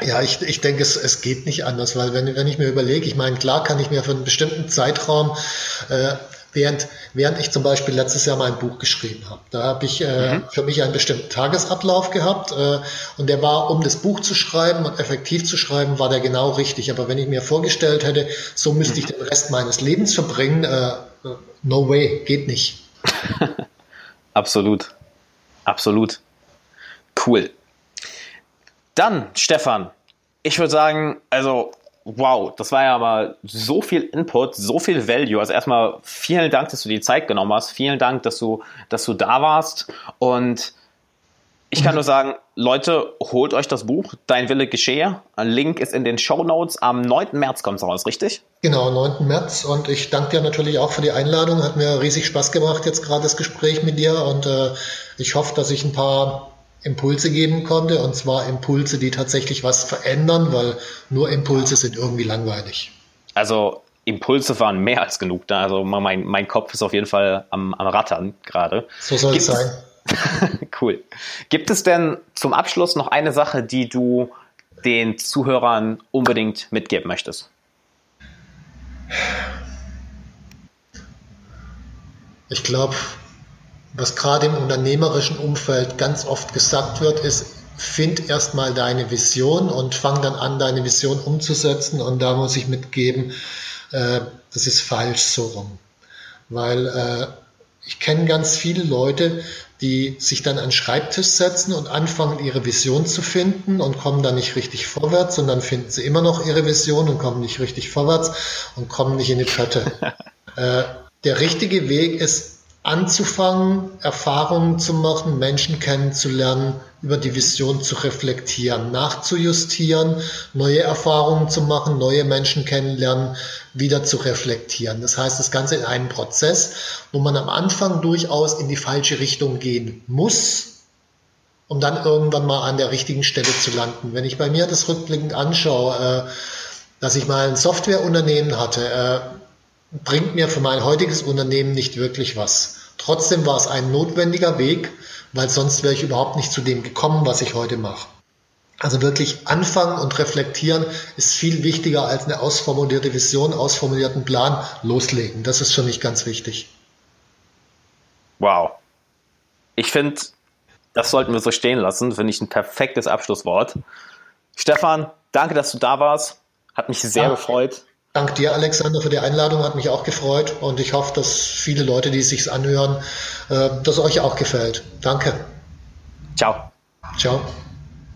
Speaker 2: Ja, ich, ich denke, es, es geht nicht anders, weil wenn, wenn ich mir überlege, ich meine, klar kann ich mir für einen bestimmten Zeitraum, äh, während, während ich zum Beispiel letztes Jahr mein Buch geschrieben habe, da habe ich äh, mhm. für mich einen bestimmten Tagesablauf gehabt äh, und der war, um das Buch zu schreiben und effektiv zu schreiben, war der genau richtig. Aber wenn ich mir vorgestellt hätte, so müsste mhm. ich den Rest meines Lebens verbringen, äh, no way, geht nicht.
Speaker 1: Absolut. Absolut. Cool. Dann, Stefan, ich würde sagen, also, wow, das war ja mal so viel Input, so viel Value. Also erstmal vielen Dank, dass du die Zeit genommen hast. Vielen Dank, dass du, dass du da warst. Und ich kann nur sagen, Leute, holt euch das Buch, Dein Wille geschehe. Ein Link ist in den Show Notes. Am 9. März kommt es raus, richtig?
Speaker 2: Genau, 9. März. Und ich danke dir natürlich auch für die Einladung. Hat mir riesig Spaß gemacht, jetzt gerade das Gespräch mit dir. Und äh, ich hoffe, dass ich ein paar Impulse geben konnte. Und zwar Impulse, die tatsächlich was verändern, weil nur Impulse sind irgendwie langweilig.
Speaker 1: Also Impulse waren mehr als genug da. Also mein, mein Kopf ist auf jeden Fall am, am Rattern gerade.
Speaker 2: So soll Gibt es sein.
Speaker 1: cool. Gibt es denn zum Abschluss noch eine Sache, die du den Zuhörern unbedingt mitgeben möchtest?
Speaker 2: Ich glaube, was gerade im unternehmerischen Umfeld ganz oft gesagt wird, ist, find erstmal deine Vision und fang dann an, deine Vision umzusetzen. Und da muss ich mitgeben, äh, das ist falsch so rum. Weil äh, ich kenne ganz viele Leute, die sich dann an den Schreibtisch setzen und anfangen, ihre Vision zu finden und kommen dann nicht richtig vorwärts und dann finden sie immer noch ihre Vision und kommen nicht richtig vorwärts und kommen nicht in die Pötte. äh, der richtige Weg ist anzufangen, Erfahrungen zu machen, Menschen kennenzulernen, über die Vision zu reflektieren, nachzujustieren, neue Erfahrungen zu machen, neue Menschen kennenlernen, wieder zu reflektieren. Das heißt, das Ganze in einem Prozess, wo man am Anfang durchaus in die falsche Richtung gehen muss, um dann irgendwann mal an der richtigen Stelle zu landen. Wenn ich bei mir das rückblickend anschaue, äh, dass ich mal ein Softwareunternehmen hatte, äh, bringt mir für mein heutiges Unternehmen nicht wirklich was. Trotzdem war es ein notwendiger Weg, weil sonst wäre ich überhaupt nicht zu dem gekommen, was ich heute mache. Also wirklich anfangen und reflektieren ist viel wichtiger als eine ausformulierte Vision, ausformulierten Plan loslegen. Das ist für mich ganz wichtig.
Speaker 1: Wow. Ich finde, das sollten wir so stehen lassen. Finde ich ein perfektes Abschlusswort. Stefan, danke, dass du da warst. Hat mich sehr ja. gefreut.
Speaker 2: Dank dir, Alexander, für die Einladung, hat mich auch gefreut und ich hoffe, dass viele Leute, die es sich anhören, äh, dass euch auch gefällt. Danke.
Speaker 1: Ciao.
Speaker 2: Ciao.